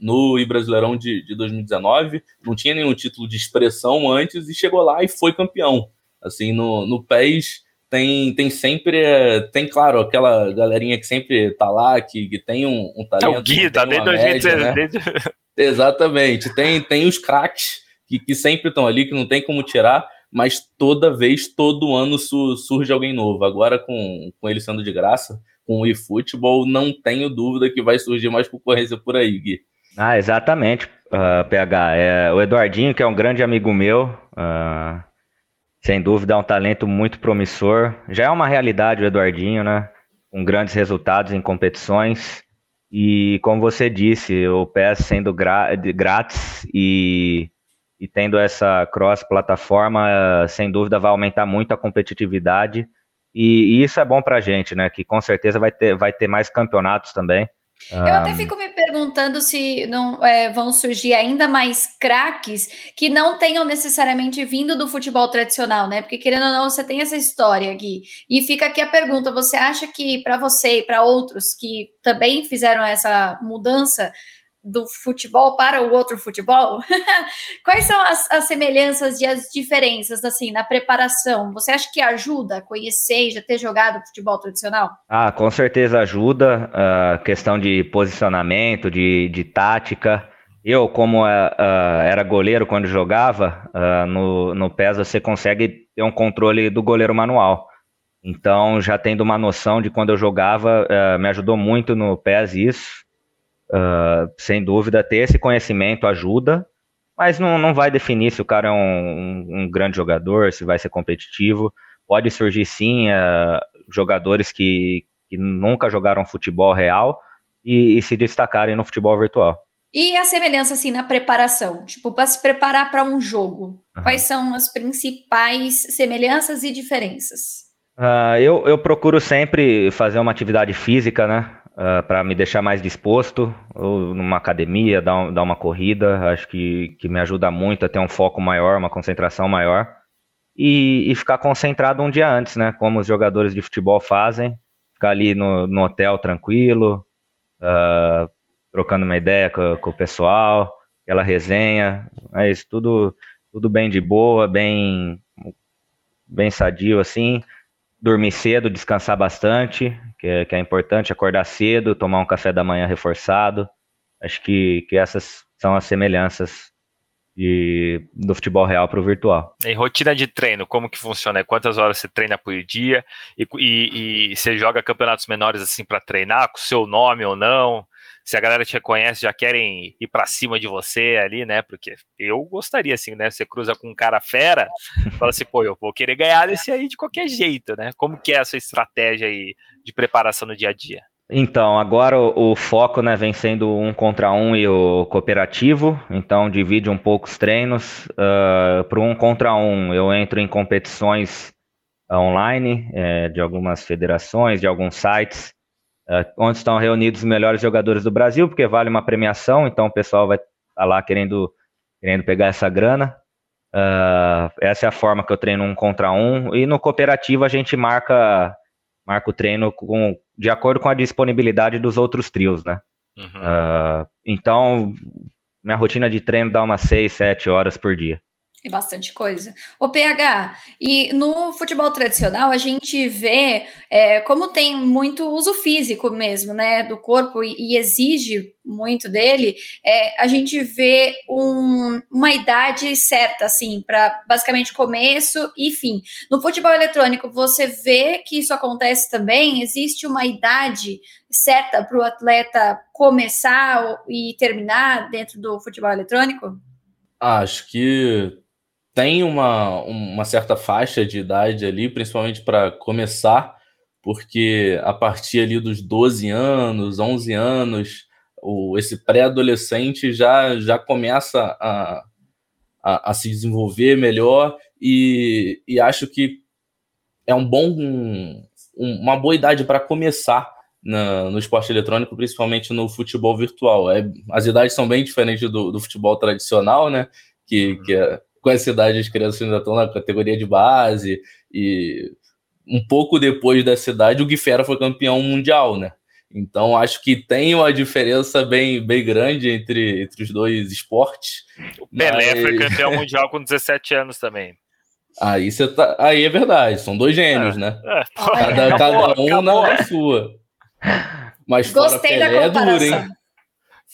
Speaker 6: no Brasileirão de, de 2019, não tinha nenhum título de expressão antes e chegou lá e foi campeão. Assim, no, no PES tem, tem sempre, é, tem claro, aquela galerinha que sempre tá lá, que, que tem um, um
Speaker 4: É
Speaker 6: talento.
Speaker 4: o Gui, tá desde
Speaker 6: uma média,
Speaker 4: 2016.
Speaker 6: né? Exatamente. Tem, tem os craques que, que sempre estão ali, que não tem como tirar, mas toda vez, todo ano su- surge alguém novo. Agora, com, com ele sendo de graça, com o eFootball, não tenho dúvida que vai surgir mais concorrência por aí, Gui.
Speaker 5: Ah, exatamente, ah, PH. É, o Eduardinho, que é um grande amigo meu, ah, sem dúvida é um talento muito promissor. Já é uma realidade o Eduardinho, né? Com grandes resultados em competições. E como você disse, o PES sendo grátis e, e tendo essa cross-plataforma, ah, sem dúvida vai aumentar muito a competitividade. E, e isso é bom pra gente, né? Que com certeza vai ter, vai ter mais campeonatos também.
Speaker 2: Eu até fico me perguntando se não é, vão surgir ainda mais craques que não tenham necessariamente vindo do futebol tradicional, né? Porque querendo ou não, você tem essa história aqui. E fica aqui a pergunta: você acha que para você e para outros que também fizeram essa mudança, do futebol para o outro futebol? Quais são as, as, semelhanças e as diferenças, assim, na preparação? Você acha que ajuda a conhecer e já ter jogado futebol tradicional?
Speaker 5: Ah, com certeza ajuda. Uh, questão de posicionamento, de, de tática. Eu, como uh, uh, era goleiro quando jogava, no, no PES você consegue ter um controle do goleiro manual. Então, já tendo uma noção de quando eu jogava, me ajudou muito no PES isso Uh, sem dúvida, ter esse conhecimento ajuda, mas não, não vai definir se o cara é um, um, um grande jogador, se vai ser competitivo. Pode surgir sim uh, jogadores que, que nunca jogaram futebol real e, e se destacarem no futebol virtual.
Speaker 2: E a semelhança assim na preparação, tipo, para se preparar para um jogo, uhum. quais são as principais semelhanças e diferenças?
Speaker 5: Uh, eu, eu procuro sempre fazer uma atividade física, né? Uh, ah, para me deixar mais disposto, ou numa academia, dar, um, dar uma corrida, acho que, que me ajuda muito a ter um foco maior, uma concentração maior, e, e ficar concentrado um dia antes, né? Como os jogadores de futebol fazem, ficar ali no, no hotel tranquilo, uh, trocando uma ideia com, com, o pessoal, aquela resenha, é isso, tudo, tudo bem de boa, bem, bem sadio assim dormir cedo, descansar bastante, que é, que é importante, acordar cedo, tomar um café da manhã reforçado. Acho que, que essas são as semelhanças de, do futebol real para o virtual.
Speaker 4: Em rotina de treino, como que funciona? Quantas horas você treina por dia? E, e, e você joga campeonatos menores assim para treinar, com seu nome ou não? Se a galera te reconhece, já querem ir para cima de você ali, né? Porque eu gostaria, assim, né? Você cruza com um cara fera, fala assim, pô, eu vou querer ganhar desse aí de qualquer jeito, né? Como que é a sua estratégia aí de preparação no dia a dia?
Speaker 5: Então, agora o, o, foco né, vem sendo um contra um e o cooperativo, então divide um pouco os treinos. Uh, Para um contra um, eu entro em competições online é, de algumas federações, de alguns sites, é, onde estão reunidos os melhores jogadores do Brasil, porque vale uma premiação, então o pessoal vai estar tá lá querendo, querendo pegar essa grana. Uh, essa é a forma que eu treino um contra um. E no cooperativo a gente marca, marca o treino com, de acordo com a disponibilidade dos outros trios, né? Uhum. Uh, então, minha rotina de treino dá umas 6, 7 horas por dia.
Speaker 2: É bastante coisa. O PH, e no futebol tradicional a gente vê é, como tem muito uso físico mesmo, né, do corpo e, e exige muito dele, é, a gente vê um, uma idade certa, assim, para basicamente começo e fim. No futebol eletrônico, você vê que isso acontece também? Existe uma idade certa para o atleta começar e terminar dentro do futebol eletrônico?
Speaker 6: Acho que tem uma, uma certa faixa de idade ali, principalmente para começar, porque a partir ali dos 12 anos, 11 anos, o, esse pré-adolescente já, já começa a, a, a, se desenvolver melhor e, e acho que é um bom, um, uma boa idade para começar na, no esporte eletrônico, principalmente no futebol virtual. É, as idades são bem diferentes do, do futebol tradicional, né? Que, que é, com essa idade as crianças ainda estão na categoria de base e um pouco depois dessa idade o Guifera foi campeão mundial, né? Então acho que tem uma diferença bem, bem grande entre, entre os dois esportes.
Speaker 4: O Pelé mas... foi campeão mundial com 17 anos também.
Speaker 6: Aí você tá. Aí é verdade, são dois gênios, é. né? É, cada, acabou, cada um acabou. na sua. Mas Gostei fora Pelé é duro, hein?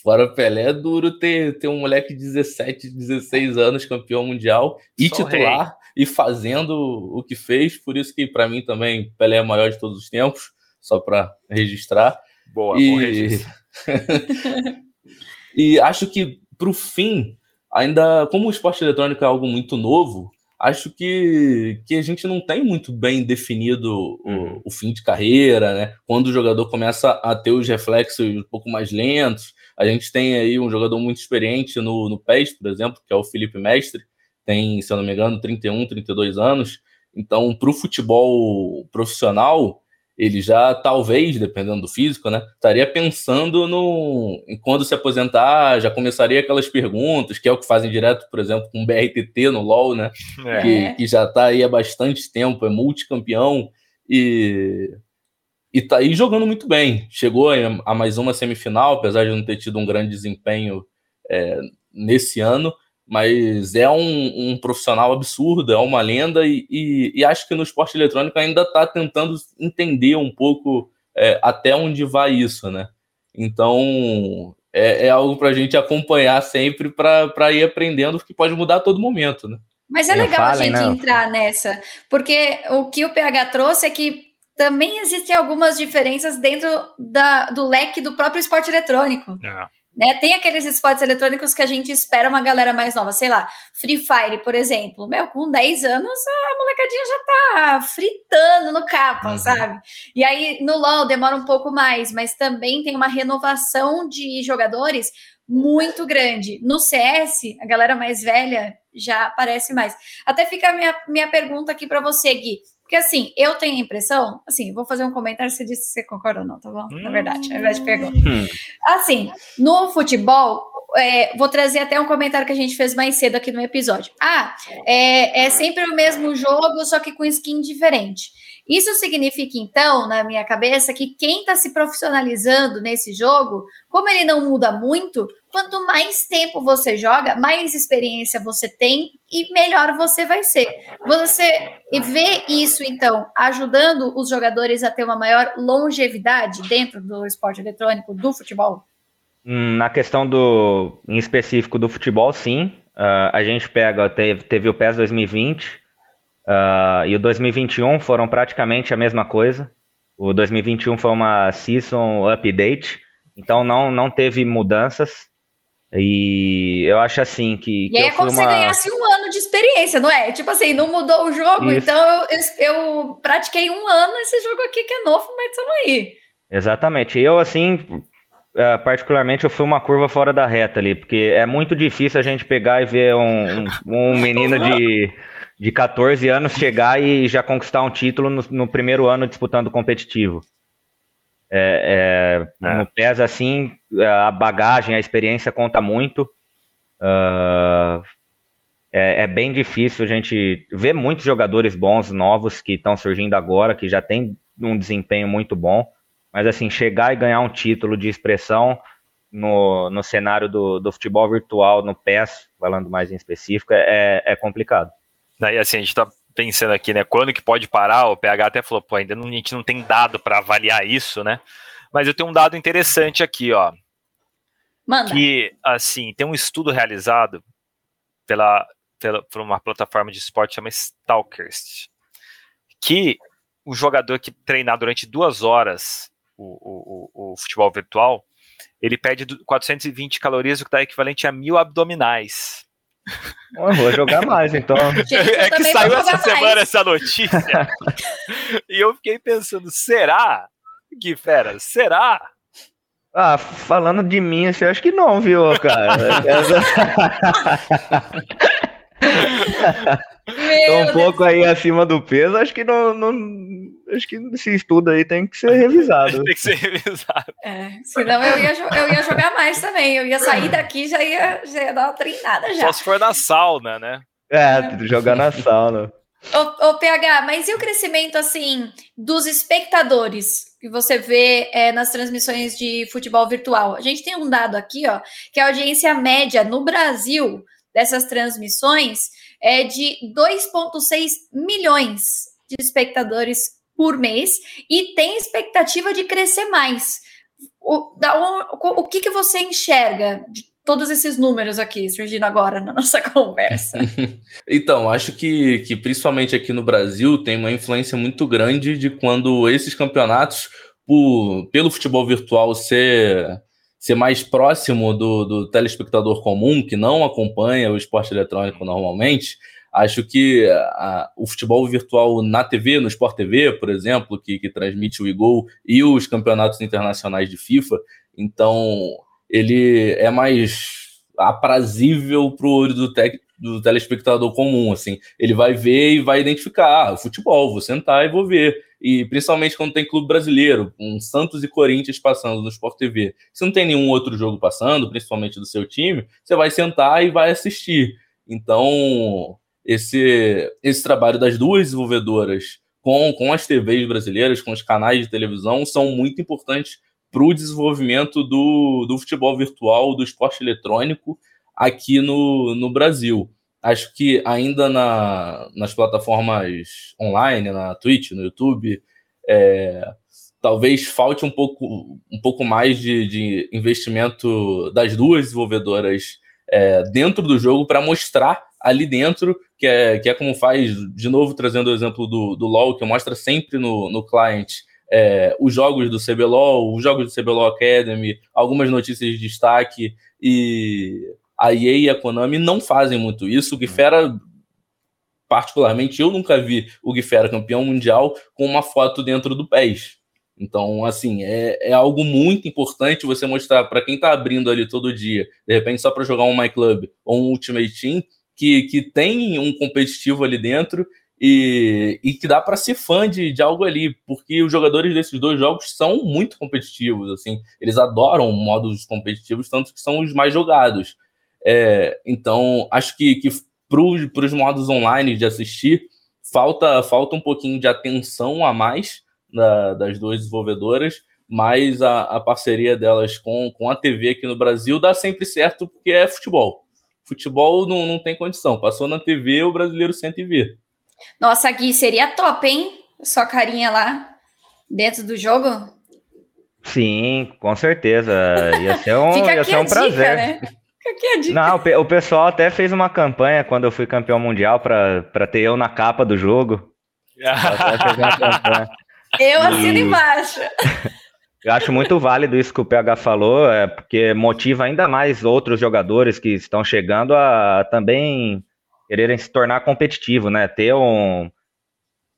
Speaker 6: Fora o Pelé, é duro ter, ter um moleque de 17, 16 anos, campeão mundial, e Sou titular, rei. e fazendo o que fez. Por isso que, para mim, também, Pelé é o maior de todos os tempos, só para registrar.
Speaker 4: Boa, e... bom registro.
Speaker 6: e acho que, para o fim, ainda, como o esporte eletrônico é algo muito novo, acho que, que a gente não tem muito bem definido uhum. o, o, fim de carreira, né? Quando o jogador começa a ter os reflexos um pouco mais lentos, a gente tem aí um jogador muito experiente no, no PES, por exemplo, que é o Felipe Mestre, tem, se eu não me engano, 31, 32 anos. Então, para o futebol profissional, ele já talvez, dependendo do físico, né, estaria pensando no em quando se aposentar, já começaria aquelas perguntas, que é o que fazem direto, por exemplo, com o BRTT no LoL, né, é. que, que, já está aí há bastante tempo, é multicampeão e e tá aí jogando muito bem. Chegou a mais uma semifinal, apesar de não ter tido um grande desempenho é, nesse ano, mas é um, um, profissional absurdo, é uma lenda, e, e, e acho que no esporte eletrônico ainda está tentando entender um pouco é, até onde vai isso, né? Então é, é algo para a gente acompanhar sempre para ir aprendendo, que pode mudar a todo momento, né?
Speaker 2: Mas é legal a gente não. entrar nessa, porque o que o PH trouxe é que também existem algumas diferenças dentro da, do leque do próprio esporte eletrônico. É. Né? Tem aqueles esportes eletrônicos que a gente espera uma galera mais nova, sei lá, Free Fire, por exemplo. Meu, com 10 anos, a molecadinha já tá fritando no capa, uhum. sabe? E aí no LoL demora um pouco mais, mas também tem uma renovação de jogadores muito grande. No CS, a galera mais velha já aparece mais. Até fica a minha, minha pergunta aqui para você, Gui. Porque assim, eu tenho a impressão, assim, vou fazer um comentário, você disse se você concorda ou não, tá bom? Hum. Na verdade, ao invés de pergunta. Hum. Assim, no futebol, é, vou trazer até um comentário que a gente fez mais cedo aqui no episódio. Ah, é, é sempre o mesmo jogo, só que com skin diferente. Isso significa, então, na minha cabeça, que quem está se profissionalizando nesse jogo, como ele não muda muito, quanto mais tempo você joga, mais experiência você tem e melhor você vai ser. Você vê isso, então, ajudando os jogadores a ter uma maior longevidade dentro do esporte eletrônico, do futebol?
Speaker 5: Hum, na questão do, em específico do futebol, sim. Uh, a gente pega, teve, teve o PES 2020, Uh, e o 2021 foram praticamente a mesma coisa. O 2021 foi uma season update, então não, não teve mudanças. E eu acho assim que.
Speaker 2: E aí
Speaker 5: é
Speaker 2: como se ganhasse um ano de experiência, não é? Tipo assim, não mudou o jogo, Isso. então eu, eu, pratiquei um ano esse jogo aqui que é novo, mas estamos aí.
Speaker 5: Exatamente. Eu, assim, uh, particularmente, eu fui uma curva fora da reta ali, porque é muito difícil a gente pegar e ver um, um, um menino de de 14 anos chegar e já conquistar um título no, no primeiro ano disputando competitivo. É, é, é. No PES, assim, a bagagem, a experiência conta muito. Uh, é, é, bem difícil a gente ver muitos jogadores bons, novos, que estão surgindo agora, que já tem um desempenho muito bom. Mas, assim, chegar e ganhar um título de expressão no, no cenário do, do futebol virtual, no PES, falando mais em específico, é, é complicado.
Speaker 4: Daí, assim, a gente tá pensando aqui, né, quando que pode parar, o PH até falou, pô, ainda não, a gente não tem dado para avaliar isso, né? Mas eu tenho um dado interessante aqui, ó.
Speaker 2: Manda.
Speaker 4: Que, assim, tem um estudo realizado pela, pela, por uma plataforma de esporte chamada Stalkers, que o jogador que treinar durante duas horas o, o, o, futebol virtual, ele perde 420 calorias, o que dá equivalente a mil abdominais.
Speaker 5: Eu vou jogar mais, então.
Speaker 4: Gente, é que saiu essa mais. semana essa notícia. e eu fiquei pensando, será? Que fera, será?
Speaker 5: Ah, falando de mim, assim, eu acho que não, viu, cara? Tô um pouco aí acima do peso, acho que não, não, acho que esse estudo aí tem que ser revisado.
Speaker 4: tem que ser revisado.
Speaker 2: É, senão eu ia, eu ia jogar mais também. Eu ia sair daqui já ia, já ia dar uma treinada já.
Speaker 4: Só se for na sauna, né?
Speaker 5: É, jogar na sauna.
Speaker 2: Ô, ô, PH, mas e o crescimento assim dos espectadores que você vê é, nas transmissões de futebol virtual? A gente tem um dado aqui, ó, que a audiência média no Brasil dessas transmissões é de 2,6 milhões de espectadores por mês e tem expectativa de crescer mais. O, da, o, o que, que você enxerga de todos esses números aqui surgindo agora na nossa conversa?
Speaker 6: então, acho que, que principalmente aqui no Brasil tem uma influência muito grande de quando esses campeonatos, por, pelo futebol virtual ser ser mais próximo do, do telespectador comum, que não acompanha o esporte eletrônico normalmente, acho que a, o futebol virtual na TV, no Sport TV, por exemplo, que, que transmite o Igol e os campeonatos internacionais de FIFA, então ele é mais aprazível para o olho do, te, do telespectador comum, assim. Ele vai ver e vai identificar, ah, futebol, vou sentar e vou ver. E principalmente quando tem clube brasileiro, com Santos e Corinthians passando no Sport TV. Se não tem nenhum outro jogo passando, principalmente do seu time, você vai sentar e vai assistir. Então, esse, esse trabalho das duas desenvolvedoras com, com as TVs brasileiras, com os canais de televisão, são muito importantes para o desenvolvimento do, do futebol virtual, do esporte eletrônico aqui no, no Brasil. Acho que ainda na, nas plataformas online, na Twitch, no YouTube, é, talvez falte um pouco, um pouco mais de, de investimento das duas desenvolvedoras é, dentro do jogo para mostrar ali dentro, que é, que é como faz, de novo, trazendo o exemplo do, do LoL, que mostra sempre no, no client é, os jogos do CBLOL, os jogos do CBLOL Academy, algumas notícias de destaque, e a EA e a Konami não fazem muito isso. O Guifera, particularmente, eu nunca vi o Guifera campeão mundial com uma foto dentro do PES. Então, assim, é, é algo muito importante você mostrar para quem está abrindo ali todo dia, de repente só para jogar um My Club ou um Ultimate Team, que, que tem um competitivo ali dentro e, e que dá para ser fã de, de algo ali, porque os jogadores desses dois jogos são muito competitivos, assim, eles adoram modos competitivos, tanto que são os mais jogados. É, então, acho que, que para os modos online de assistir, falta, falta um pouquinho de atenção a mais da, das duas desenvolvedoras, mas a, a parceria delas com, com a TV aqui no Brasil dá sempre certo, porque é futebol. Futebol não, não tem condição. Passou na TV, o brasileiro sente ver.
Speaker 2: Nossa, Gui, seria top, hein? Sua carinha lá dentro do jogo.
Speaker 5: Sim, com certeza. Ia ser um, ia ser um prazer. Né? Não, o, pessoal até fez uma campanha quando eu fui campeão mundial para ter eu na capa do jogo.
Speaker 2: eu assino embaixo.
Speaker 5: Eu acho muito válido isso que o PH falou, é, porque motiva ainda mais outros jogadores que estão chegando a também quererem se tornar competitivo, né? Ter um.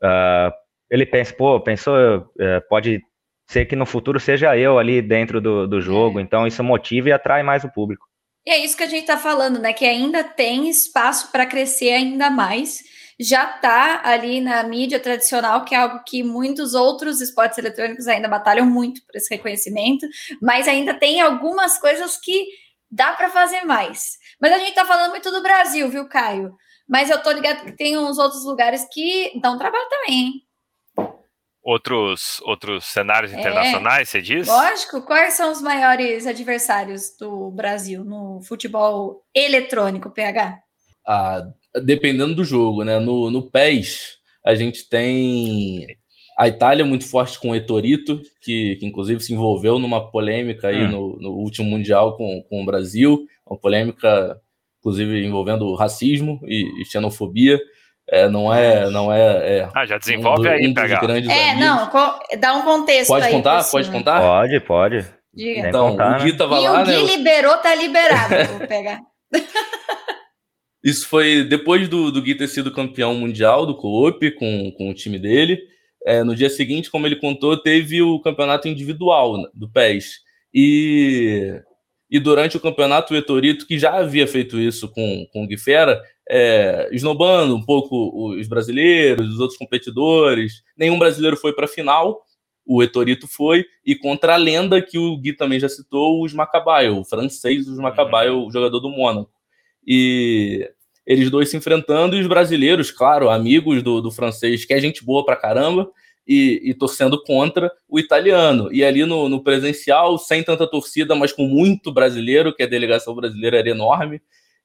Speaker 5: Uh, ele pensa, pô, pensou, uh, pode ser que no futuro seja eu ali dentro do, do jogo, é. então isso motiva e atrai mais o público.
Speaker 2: E é isso que a gente está falando, né? Que ainda tem espaço para crescer ainda mais. Já está ali na mídia tradicional, que é algo que muitos outros esportes eletrônicos ainda batalham muito por esse reconhecimento, mas ainda tem algumas coisas que dá para fazer mais. Mas a gente está falando muito do Brasil, viu, Caio? Mas eu tô ligado que tem uns outros lugares que dão trabalho também, hein?
Speaker 4: Outros, outros cenários é, internacionais, você diz?
Speaker 2: Lógico. Quais são os maiores adversários do Brasil no futebol eletrônico, PH?
Speaker 6: Ah, dependendo do jogo, né? No, no PES, a gente tem a Itália muito forte com o Etorito, que, que inclusive se envolveu numa polêmica aí hum. no, no, último Mundial com, com o Brasil, uma polêmica, inclusive, envolvendo racismo e, e xenofobia. É, não é, não é, é,
Speaker 4: Ah, já desenvolve um, aí, um
Speaker 2: pegar. É, amigos. não, dá um contexto
Speaker 6: Pode
Speaker 2: aí
Speaker 6: contar? Pode contar?
Speaker 5: Pode, pode.
Speaker 2: Diga.
Speaker 6: Então, contar, o Gui tava
Speaker 2: e
Speaker 6: lá,
Speaker 2: o Gui né? liberou, tá liberado. Vou pegar.
Speaker 6: Isso foi depois do, do Gui ter sido campeão mundial do Coop com, com o time dele. É, no dia seguinte, como ele contou, teve o campeonato individual do PES. E, e durante o campeonato, o Etorito, que já havia feito isso com, com o Guifera, é, esnobando um pouco os brasileiros, os outros competidores. Nenhum brasileiro foi para a final, o Etorito foi, e contra a lenda que o Gui também já citou, os Macabaio, o francês, os Macabaio, uhum. o jogador do Mônaco. E eles dois se enfrentando e os brasileiros, claro, amigos do, do francês, que é gente boa pra caramba, e, e torcendo contra o italiano. E ali no, no, presencial, sem tanta torcida, mas com muito brasileiro, que a delegação brasileira era enorme,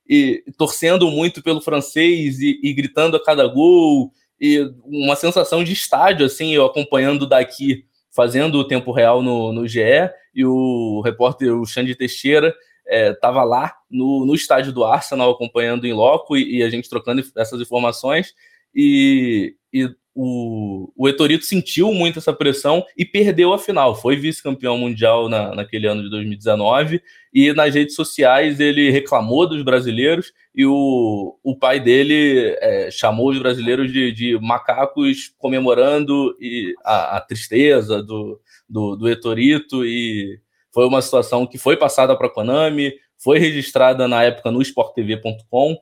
Speaker 6: e torcendo muito pelo francês e, e gritando a cada gol, e uma sensação de estádio, assim, eu acompanhando daqui, fazendo o tempo real no, no GE, e o repórter, o Xande Teixeira, estava é, lá no, no estádio do Arsenal acompanhando em loco e, e, a gente trocando essas informações e, e o, o Etorito sentiu muito essa pressão e perdeu a final. Foi vice-campeão mundial na, naquele ano de 2019 e nas redes sociais ele reclamou dos brasileiros e o, o pai dele é, chamou os brasileiros de, de macacos comemorando e a, a tristeza do, do, do Etorito e foi uma situação que foi passada para a Konami, foi registrada na época no sporttv.com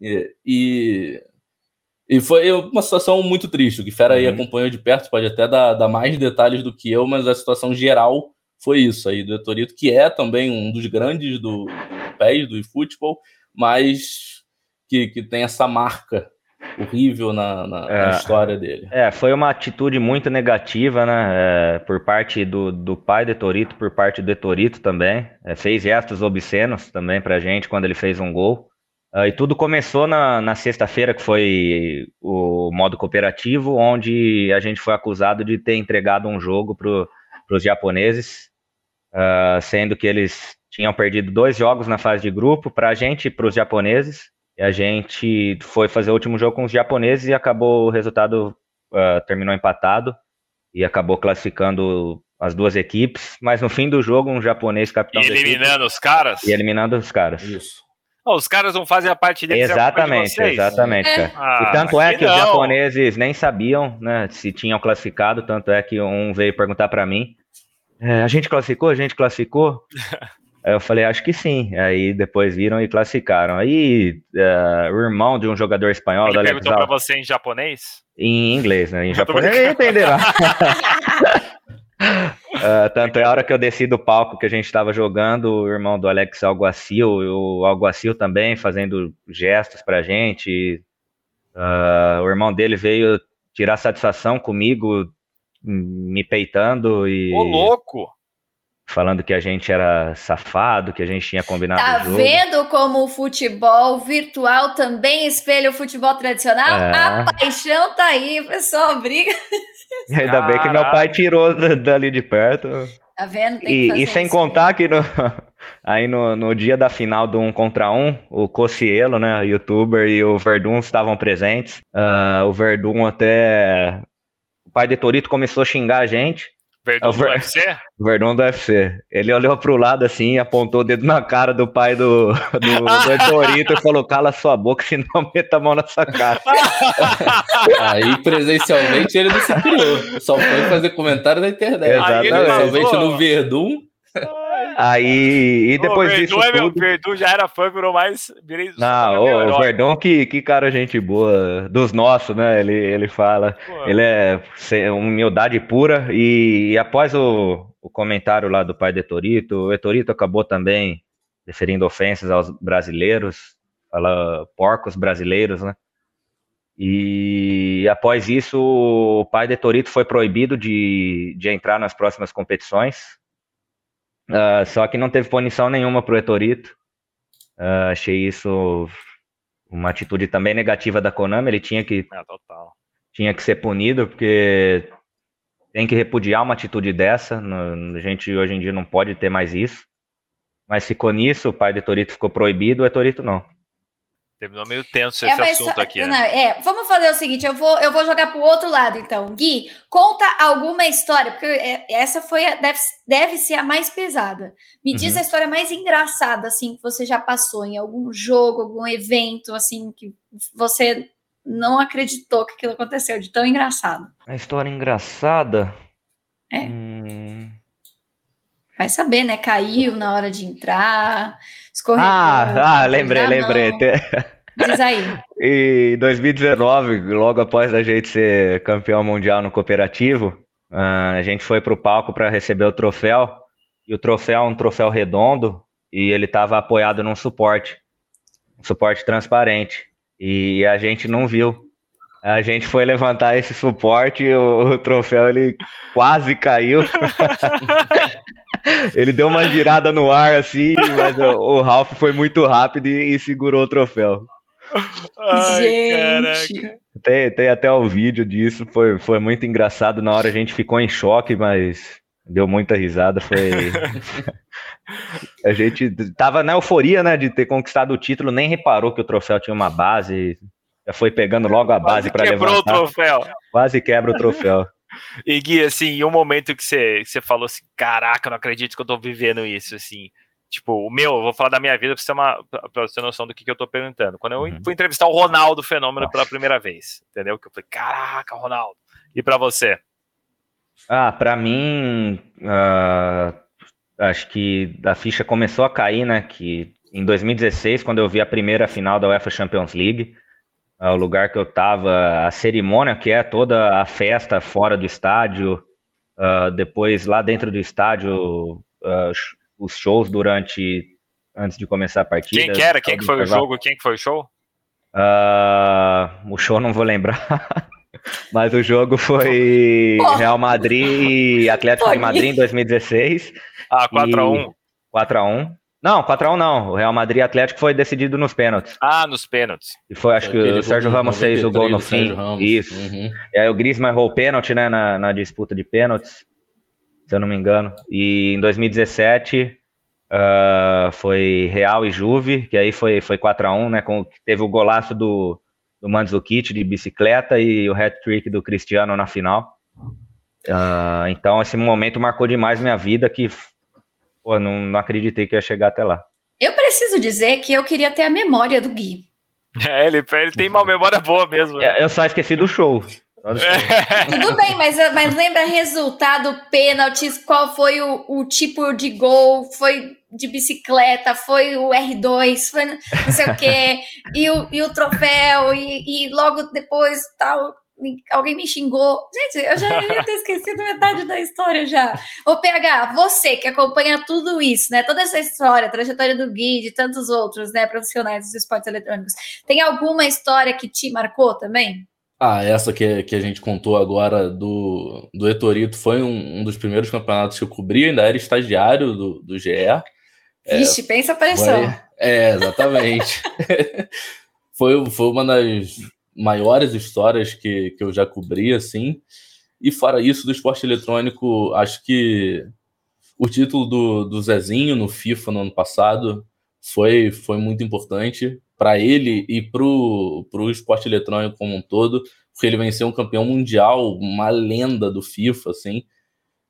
Speaker 6: e, e E foi uma situação muito triste. O que Fera aí
Speaker 5: Uhum.
Speaker 6: acompanhou de perto, pode até dar, dar mais detalhes do que eu, mas a situação geral foi isso aí do Etorito, que é também um dos grandes do, do PES, do eFootball, mas que, que tem essa marca horrível na, na- na
Speaker 5: É.
Speaker 6: história dele.
Speaker 5: É, foi uma atitude muito negativa, né? é, por parte do, do pai do Etorito, por parte do Etorito também. É, fez gestos obscenos também pra gente quando ele fez um gol. Ah, e tudo começou na, na sexta-feira, que foi o modo cooperativo, onde a gente foi acusado de ter entregado um jogo para os japoneses, ah, sendo que eles tinham perdido dois jogos na fase de grupo, para a gente e para os japoneses. E a gente foi fazer o último jogo com os japoneses e acabou o resultado ah, terminou empatado e acabou classificando as duas equipes. Mas no fim do jogo, um japonês capitão
Speaker 4: E
Speaker 5: da equipe,
Speaker 4: eliminando os caras?
Speaker 5: e eliminando os caras.
Speaker 6: Isso.
Speaker 4: Oh, os caras não fazem a parte deles. é culpa de
Speaker 5: Exatamente, exatamente,
Speaker 2: É.
Speaker 4: Ah,
Speaker 5: e tanto é
Speaker 4: aqui
Speaker 5: que os japoneses nem sabiam, né, se tinham classificado, tanto é que um veio perguntar pra mim, "É, a gente classificou, a gente classificou? Aí eu falei, acho que sim. Aí depois viram e classificaram. Aí é, o irmão de um jogador espanhol,
Speaker 4: Ele perguntou
Speaker 5: Al-
Speaker 4: você em japonês?
Speaker 5: em inglês, né? Em japonês, entenderá. Ah, tanto é a hora que eu desci do palco que a gente estava jogando, o irmão do Alex Alguacil, e o Alguacil também fazendo gestos pra gente. Ah, o irmão dele veio tirar satisfação comigo, me peitando e
Speaker 4: Ô, louco!
Speaker 5: falando que a gente era safado, que a gente tinha combinado
Speaker 2: Tá
Speaker 5: o jogo.
Speaker 2: vendo como o futebol virtual também espelha o futebol tradicional?
Speaker 5: É.
Speaker 2: A paixão tá aí, pessoal. Briga.
Speaker 5: Ainda bem que meu pai tirou da- dali de perto.
Speaker 2: Tá vendo? Tem que
Speaker 5: E,
Speaker 2: fazer
Speaker 5: e sem
Speaker 2: isso.
Speaker 5: contar que no, aí no, no dia da final do um contra um, o Cocielo, né, youtuber, e o Verdun estavam presentes. Ah, o Verdun até. O pai de Torito começou a xingar a gente.
Speaker 4: Verdun
Speaker 5: É o
Speaker 4: do
Speaker 5: Ver-
Speaker 4: UFC?
Speaker 5: O Verdun do UFC. Ele olhou pro lado assim, apontou o dedo na cara do pai do, do, do Torito e falou: cala sua boca, senão meta a mão na sua cara.
Speaker 6: Aí presencialmente ele não se criou, só foi fazer comentário na internet.
Speaker 5: Exatamente.
Speaker 6: Presencialmente
Speaker 4: Falou.
Speaker 6: no Verdun,
Speaker 5: Aí, e depois
Speaker 4: Ô,
Speaker 5: disso
Speaker 4: Verdun é meu
Speaker 5: tudo...
Speaker 4: Verdun já era fã, virou mais. Virei
Speaker 5: Não,
Speaker 4: meu
Speaker 5: ô, o Verdun, que, que cara gente boa, dos nossos, né? Ele, ele fala.
Speaker 4: Pô,
Speaker 5: Ele é humildade pura. E, e após o, o comentário lá do pai de Etorito, o Etorito acabou também referindo ofensas aos brasileiros, fala porcos brasileiros, né? E após isso, o pai de Etorito foi proibido de, de entrar nas próximas competições. Ah, só que não teve punição nenhuma pro Etorito. Ah, achei isso uma atitude também negativa da Konami. Ele tinha que
Speaker 4: É,
Speaker 5: tinha que ser punido, porque tem que repudiar uma atitude dessa. no- A gente hoje em dia não pode ter mais isso. Mas ficou nisso, o pai de Torito ficou proibido, o Etorito não.
Speaker 4: Terminou meio tenso
Speaker 2: É,
Speaker 4: esse
Speaker 2: mas
Speaker 4: assunto
Speaker 2: só-
Speaker 4: aqui,
Speaker 2: não,
Speaker 4: né?
Speaker 2: é, vamos fazer o seguinte, eu vou, eu vou jogar pro outro lado, então. Gui, conta alguma história, porque é, essa foi a- deve, deve ser a mais pesada. Me diz
Speaker 5: Uhum.
Speaker 2: a história mais engraçada, assim, que você já passou em algum jogo, algum evento, assim, que você não acreditou que aquilo aconteceu, de tão engraçado.
Speaker 5: A história engraçada.
Speaker 2: É.
Speaker 5: Hum,
Speaker 2: Vai saber, né? Caiu na hora de entrar, escorregou.
Speaker 5: Ah, ah, lembrei,
Speaker 2: Ah,
Speaker 5: lembrei.
Speaker 2: Diz aí.
Speaker 5: Em 2019, logo após a gente ser campeão mundial no cooperativo, ah, a gente foi para o palco para receber o troféu. E o troféu é um troféu redondo e ele estava apoiado num suporte, um suporte transparente. E a gente não viu. A gente foi levantar esse suporte e o, o troféu ele quase caiu. ele deu uma girada no ar assim, mas o, Ralph foi muito rápido e- e segurou o troféu.
Speaker 4: Ai,
Speaker 2: Gente.
Speaker 4: caraca.
Speaker 5: Tem, tem até o vídeo disso, foi, foi muito engraçado. Na hora a gente ficou em choque, mas deu muita risada. Foi. a gente tava na euforia, né, de ter conquistado o título, nem reparou que o troféu tinha uma base. Já foi pegando logo a base para
Speaker 4: quebrou
Speaker 5: levantar.
Speaker 4: o troféu.
Speaker 5: Quase quebra o troféu.
Speaker 4: E Gui, assim, em um momento que você, que você falou assim, caraca, não acredito que eu tô vivendo isso, assim. Tipo, o meu, eu vou falar da minha vida pra você ter, uma, pra você ter noção do que, que eu tô perguntando. Quando eu
Speaker 5: Uhum.
Speaker 4: fui entrevistar o Ronaldo Fenômeno
Speaker 5: Nossa.
Speaker 4: pela primeira vez, entendeu? Que eu falei, caraca, Ronaldo. E pra você?
Speaker 5: Ah, pra mim, ah, acho que a ficha começou a cair, né? Que em 2016, quando eu vi a primeira final da UEFA Champions League, o lugar que eu tava, a cerimônia que é toda a festa fora do estádio, uh, depois lá dentro do estádio, uh, os shows durante antes de começar a partida.
Speaker 4: Quem que era? Quem que foi o jogo? Quem que foi o show?
Speaker 5: Uh, o show não vou lembrar. Mas o jogo foi Real Madrid e Atlético de Madrid em 2016.
Speaker 4: Ah, 4x1.
Speaker 5: 4x1. Não, 4x1 não. O Real Madrid Atlético foi decidido nos pênaltis.
Speaker 4: Ah, nos pênaltis.
Speaker 5: E foi, acho que o Sérgio Ramos fez o gol no fim. Isso. Uhum. E aí o Griezmann errou o pênalti, né, na, na, disputa de pênaltis, se eu não me engano. E em 2017 uh, ah, foi Real e Juve, que aí foi, foi 4x1, né, com, teve o golaço do, do Mandzukic de bicicleta e o hat-trick do Cristiano na final. Uh, então esse momento marcou demais minha vida, que pô, não, não acreditei que ia chegar até lá.
Speaker 2: Eu preciso dizer que eu queria ter a memória do Gui.
Speaker 4: É, ele, ele tem uma memória boa mesmo.
Speaker 5: É, eu só esqueci do show.
Speaker 2: Tudo bem, mas, mas lembra resultado, pênaltis, qual foi o, o tipo de gol, foi de bicicleta, foi o R2, foi não sei o quê, e o, e o troféu, e, e logo depois tal alguém me xingou. Gente, eu já ia ter esquecido metade da história já. Ô, PH, você que acompanha tudo isso, né? Toda essa história, a trajetória do Gui, de tantos outros, né, profissionais dos esportes eletrônicos. Tem alguma história que te marcou também?
Speaker 6: Ah, essa que, que a gente contou agora do, do Etorito foi um, um dos primeiros campeonatos que eu cobri, ainda era estagiário do, do GE.
Speaker 2: Vixe, é, pensa a pressão.
Speaker 6: Foi, é, exatamente. foi, foi uma das maiores histórias que, que eu já cobri, assim. E fora isso, do esporte eletrônico, acho que o título do, do Zezinho no FIFA no ano passado foi, foi muito importante para ele e para o esporte eletrônico como um todo, porque ele venceu um campeão mundial, uma lenda do FIFA, assim.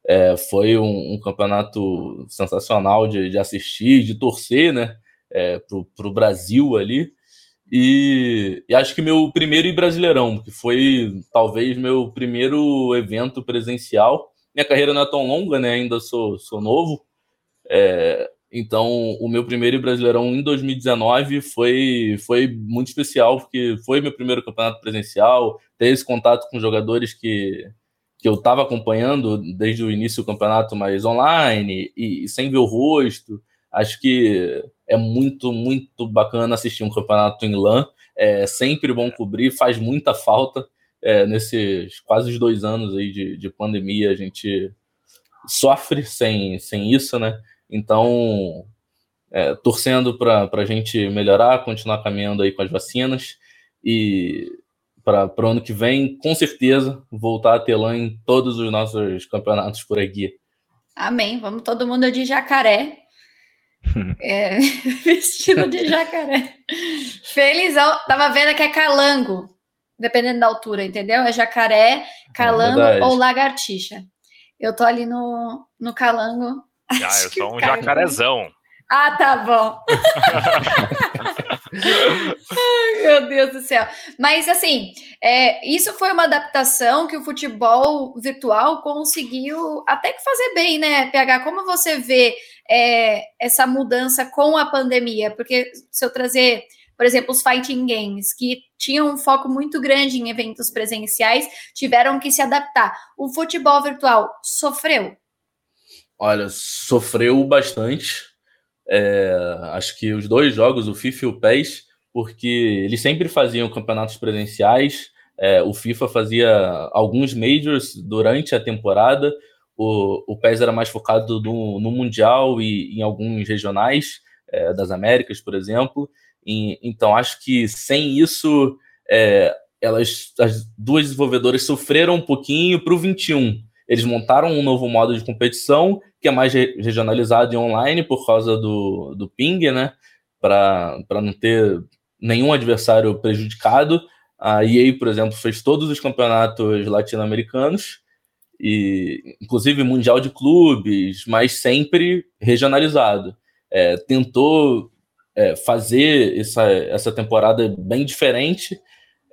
Speaker 6: É, foi um, um, campeonato sensacional de, de assistir, de torcer, né, é, para o Brasil ali. E, e, acho que meu primeiro Brasileirão, que foi talvez meu primeiro evento presencial. Minha carreira não é tão longa, né? Ainda sou, sou novo. É, então, o meu primeiro Brasileirão em 2019 foi, foi muito especial, porque foi meu primeiro campeonato presencial, ter esse contato com jogadores que, que eu estava acompanhando desde o início do campeonato, mas online e, e sem ver o rosto. Acho que é muito, muito bacana assistir um campeonato em LAN. É sempre bom cobrir, faz muita falta. É, nesses quase dois anos aí de, de pandemia, a gente sofre sem, sem isso, né? Então, é, torcendo para a gente melhorar, continuar caminhando aí com as vacinas e para o ano que vem, com certeza, voltar a ter LAN em todos os nossos campeonatos por aqui.
Speaker 2: Amém. Vamos todo mundo de jacaré é, vestido de jacaré. Felizão. Tava vendo que é calango, dependendo da altura, entendeu? É jacaré, calango é ou lagartixa. Eu tô ali no, no calango.
Speaker 4: Ah, eu sou um jacarezão.
Speaker 2: Ah, tá bom. Ai, meu Deus do céu. Mas, assim, é, isso foi uma adaptação que o futebol virtual conseguiu até que fazer bem, né, PH? Como você vê é, essa mudança com a pandemia? Porque se eu trazer, por exemplo, os fighting games, que tinham um foco muito grande em eventos presenciais, tiveram que se adaptar. O futebol virtual sofreu?
Speaker 6: Olha, sofreu bastante é, acho que os dois jogos, o FIFA e o PES, porque eles sempre faziam campeonatos presenciais. É, o FIFA fazia alguns majors durante a temporada. O, o PES era mais focado no, no Mundial e em alguns regionais é, das Américas, por exemplo. E, então, acho que sem isso, é, elas, as duas desenvolvedoras sofreram um pouquinho para o 21. Eles montaram um novo modo de competição que é mais regionalizado e online por causa do, do ping, né? Para não ter nenhum adversário prejudicado. A EA, por exemplo, fez todos os campeonatos latino-americanos, e inclusive Mundial de Clubes, mas sempre regionalizado. É, tentou é, fazer essa, essa temporada bem diferente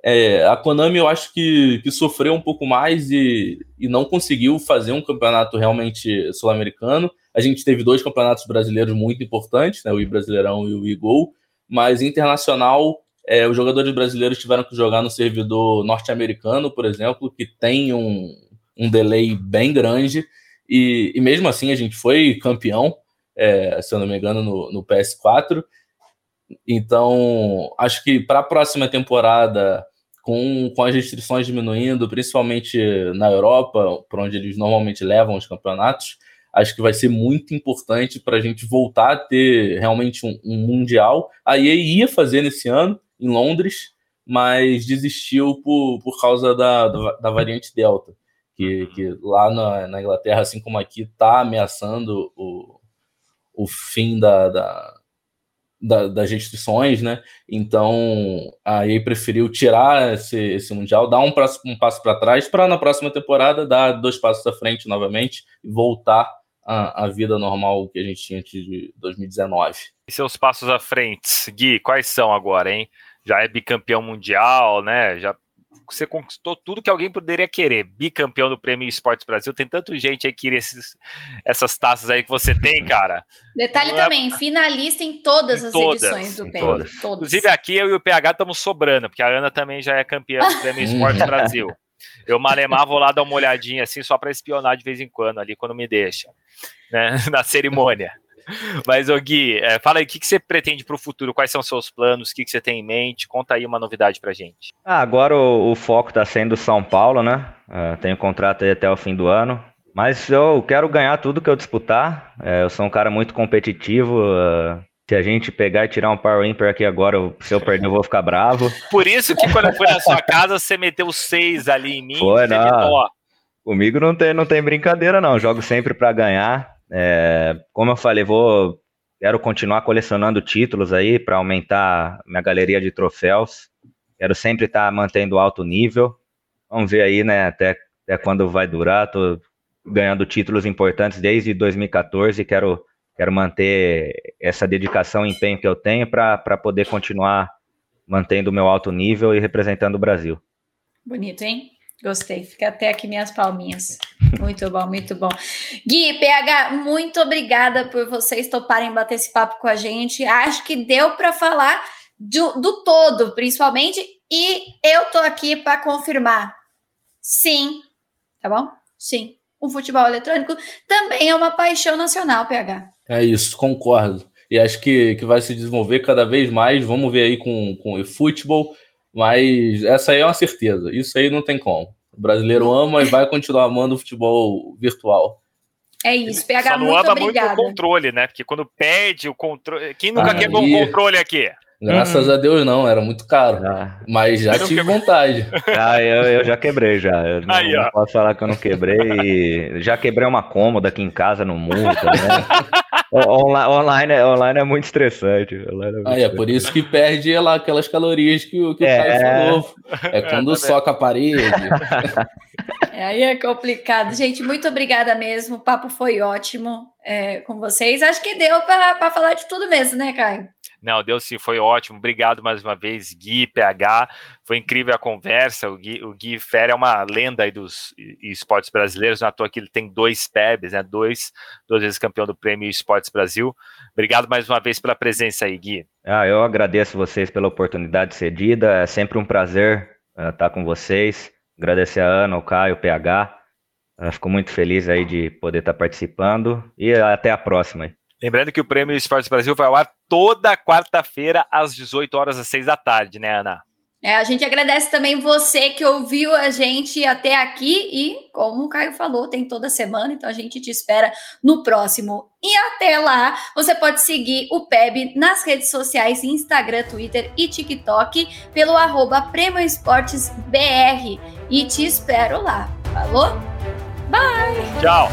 Speaker 6: é, a Konami eu acho que, que sofreu um pouco mais e, e não conseguiu fazer um campeonato realmente sul-americano. A gente teve dois campeonatos brasileiros muito importantes, né, o I Brasileirão e o I Gol, mas internacional É, os jogadores brasileiros tiveram que jogar no servidor norte-americano, por exemplo, que tem um, um delay bem grande, e, e mesmo assim a gente foi campeão, é, se eu não me engano, no, no PS4. Então, acho que para a próxima temporada, com, com as restrições diminuindo, principalmente na Europa, por onde eles normalmente levam os campeonatos, acho que vai ser muito importante para a gente voltar a ter realmente um, um, Mundial. A EA ia fazer nesse ano, em Londres, mas desistiu por, por causa da, da, da variante Delta, que, que lá na, na, Inglaterra, assim como aqui, está ameaçando o, o fim da, da da, das restrições, né? Então a EA preferiu tirar esse, esse Mundial, dar um, prazo, um passo para trás, para na próxima temporada dar dois passos à frente novamente e voltar à, à vida normal que a gente tinha antes de 2019.
Speaker 4: E seus passos à frente, Gui, quais são agora, hein? Já é bicampeão mundial, né? Já você conquistou tudo que alguém poderia querer. Bicampeão do Prêmio Esportes Brasil. Tem tanta gente aí que queria esses, essas taças aí que você tem, cara.
Speaker 2: Detalhe é... também, finalista em todas em as todas, edições do Prêmio. Todas.
Speaker 4: Inclusive aqui eu e o PH estamos sobrando, porque a Ana também já é campeã do Prêmio Esportes Brasil. Eu malemar vou lá dar uma olhadinha assim só para espionar de vez em quando ali quando me deixa, né, na cerimônia. Mas, ô Gui, é, fala aí, o que, que você pretende para o futuro? Quais são os seus planos? O que, que você tem em mente? Conta aí uma novidade para gente.
Speaker 5: Ah, agora o, o foco está sendo São Paulo, né? Uh, tenho contrato aí até o fim do ano. Mas eu quero ganhar tudo que eu disputar. É, eu sou um cara muito competitivo. Uh, se a gente pegar e tirar um Power Imper aqui agora, se eu perder, eu vou ficar bravo.
Speaker 4: Por isso que quando eu fui na sua casa, você meteu seis ali em mim.
Speaker 5: Foi, não. Comigo não tem, não tem brincadeira, não. Jogo sempre para ganhar. É, como eu falei, vou quero continuar colecionando títulos aí para aumentar minha galeria de troféus. Quero sempre estar tá mantendo alto nível. Vamos ver aí, né, até, até quando vai durar. Tô ganhando títulos importantes desde 2014 e quero, quero manter essa dedicação e empenho que eu tenho para poder continuar mantendo o meu alto nível e representando o Brasil.
Speaker 2: Bonito, hein? Gostei, fica até aqui minhas palminhas. Muito bom, muito bom. Gui, PH, muito obrigada por vocês toparem bater esse papo com a gente. Acho que deu para falar do, do, todo, principalmente, e eu tô aqui para confirmar. Sim, tá bom? Sim. O futebol eletrônico também é uma paixão nacional, PH.
Speaker 6: É isso, concordo. E acho que, que vai se desenvolver cada vez mais. Vamos ver aí com, com o futebol mas essa aí é uma certeza. Isso aí não tem como. O brasileiro ama e vai continuar amando o futebol virtual.
Speaker 2: É isso, PH, Só não muito ama obrigada.
Speaker 4: muito o controle, né? Porque quando perde o controle. Quem nunca aí... quebrou um controle aqui?
Speaker 6: Graças hum. a Deus não, era muito caro. Ah. Mas já tive quebrou. vontade.
Speaker 5: Ah, eu, eu, já quebrei já. Eu não, Aí, não posso falar que eu não quebrei. já quebrei uma cômoda aqui em casa no mundo também. online, é, online é muito estressante. É muito
Speaker 6: ah, estressante. é por isso que perde lá aquelas calorias que, que é... o Caio falou. É quando é, soca a parede.
Speaker 2: É, aí é complicado. Gente, muito obrigada mesmo. O papo foi ótimo é, com vocês. Acho que deu para falar de tudo mesmo, né, Caio?
Speaker 4: Não, deu sim, foi ótimo. Obrigado mais uma vez, Gui, PH. Foi incrível a conversa. O Gui, o Gui Fer é uma lenda aí dos esportes brasileiros. À toa que ele tem dois PEBs, né? Dois, duas vezes campeão do Prêmio Esportes Brasil. Obrigado mais uma vez pela presença aí, Gui.
Speaker 5: Ah, eu agradeço vocês pela oportunidade cedida. É sempre um prazer uh, estar com vocês. Agradecer a Ana, o Caio, o PH. Uh, fico muito feliz aí de poder estar participando e até a próxima.
Speaker 4: Lembrando que o Prêmio Esportes Brasil vai ao ar toda quarta-feira, às 18 horas às 6 da tarde, né, Ana?
Speaker 2: É, a gente agradece também você que ouviu a gente até aqui e, como o Caio falou, tem toda semana, então a gente te espera no próximo. E até lá, você pode seguir o PEB nas redes sociais, Instagram, Twitter e TikTok pelo arroba Prêmio Esportes BR. E te espero lá. Falou? Bye!
Speaker 4: Tchau!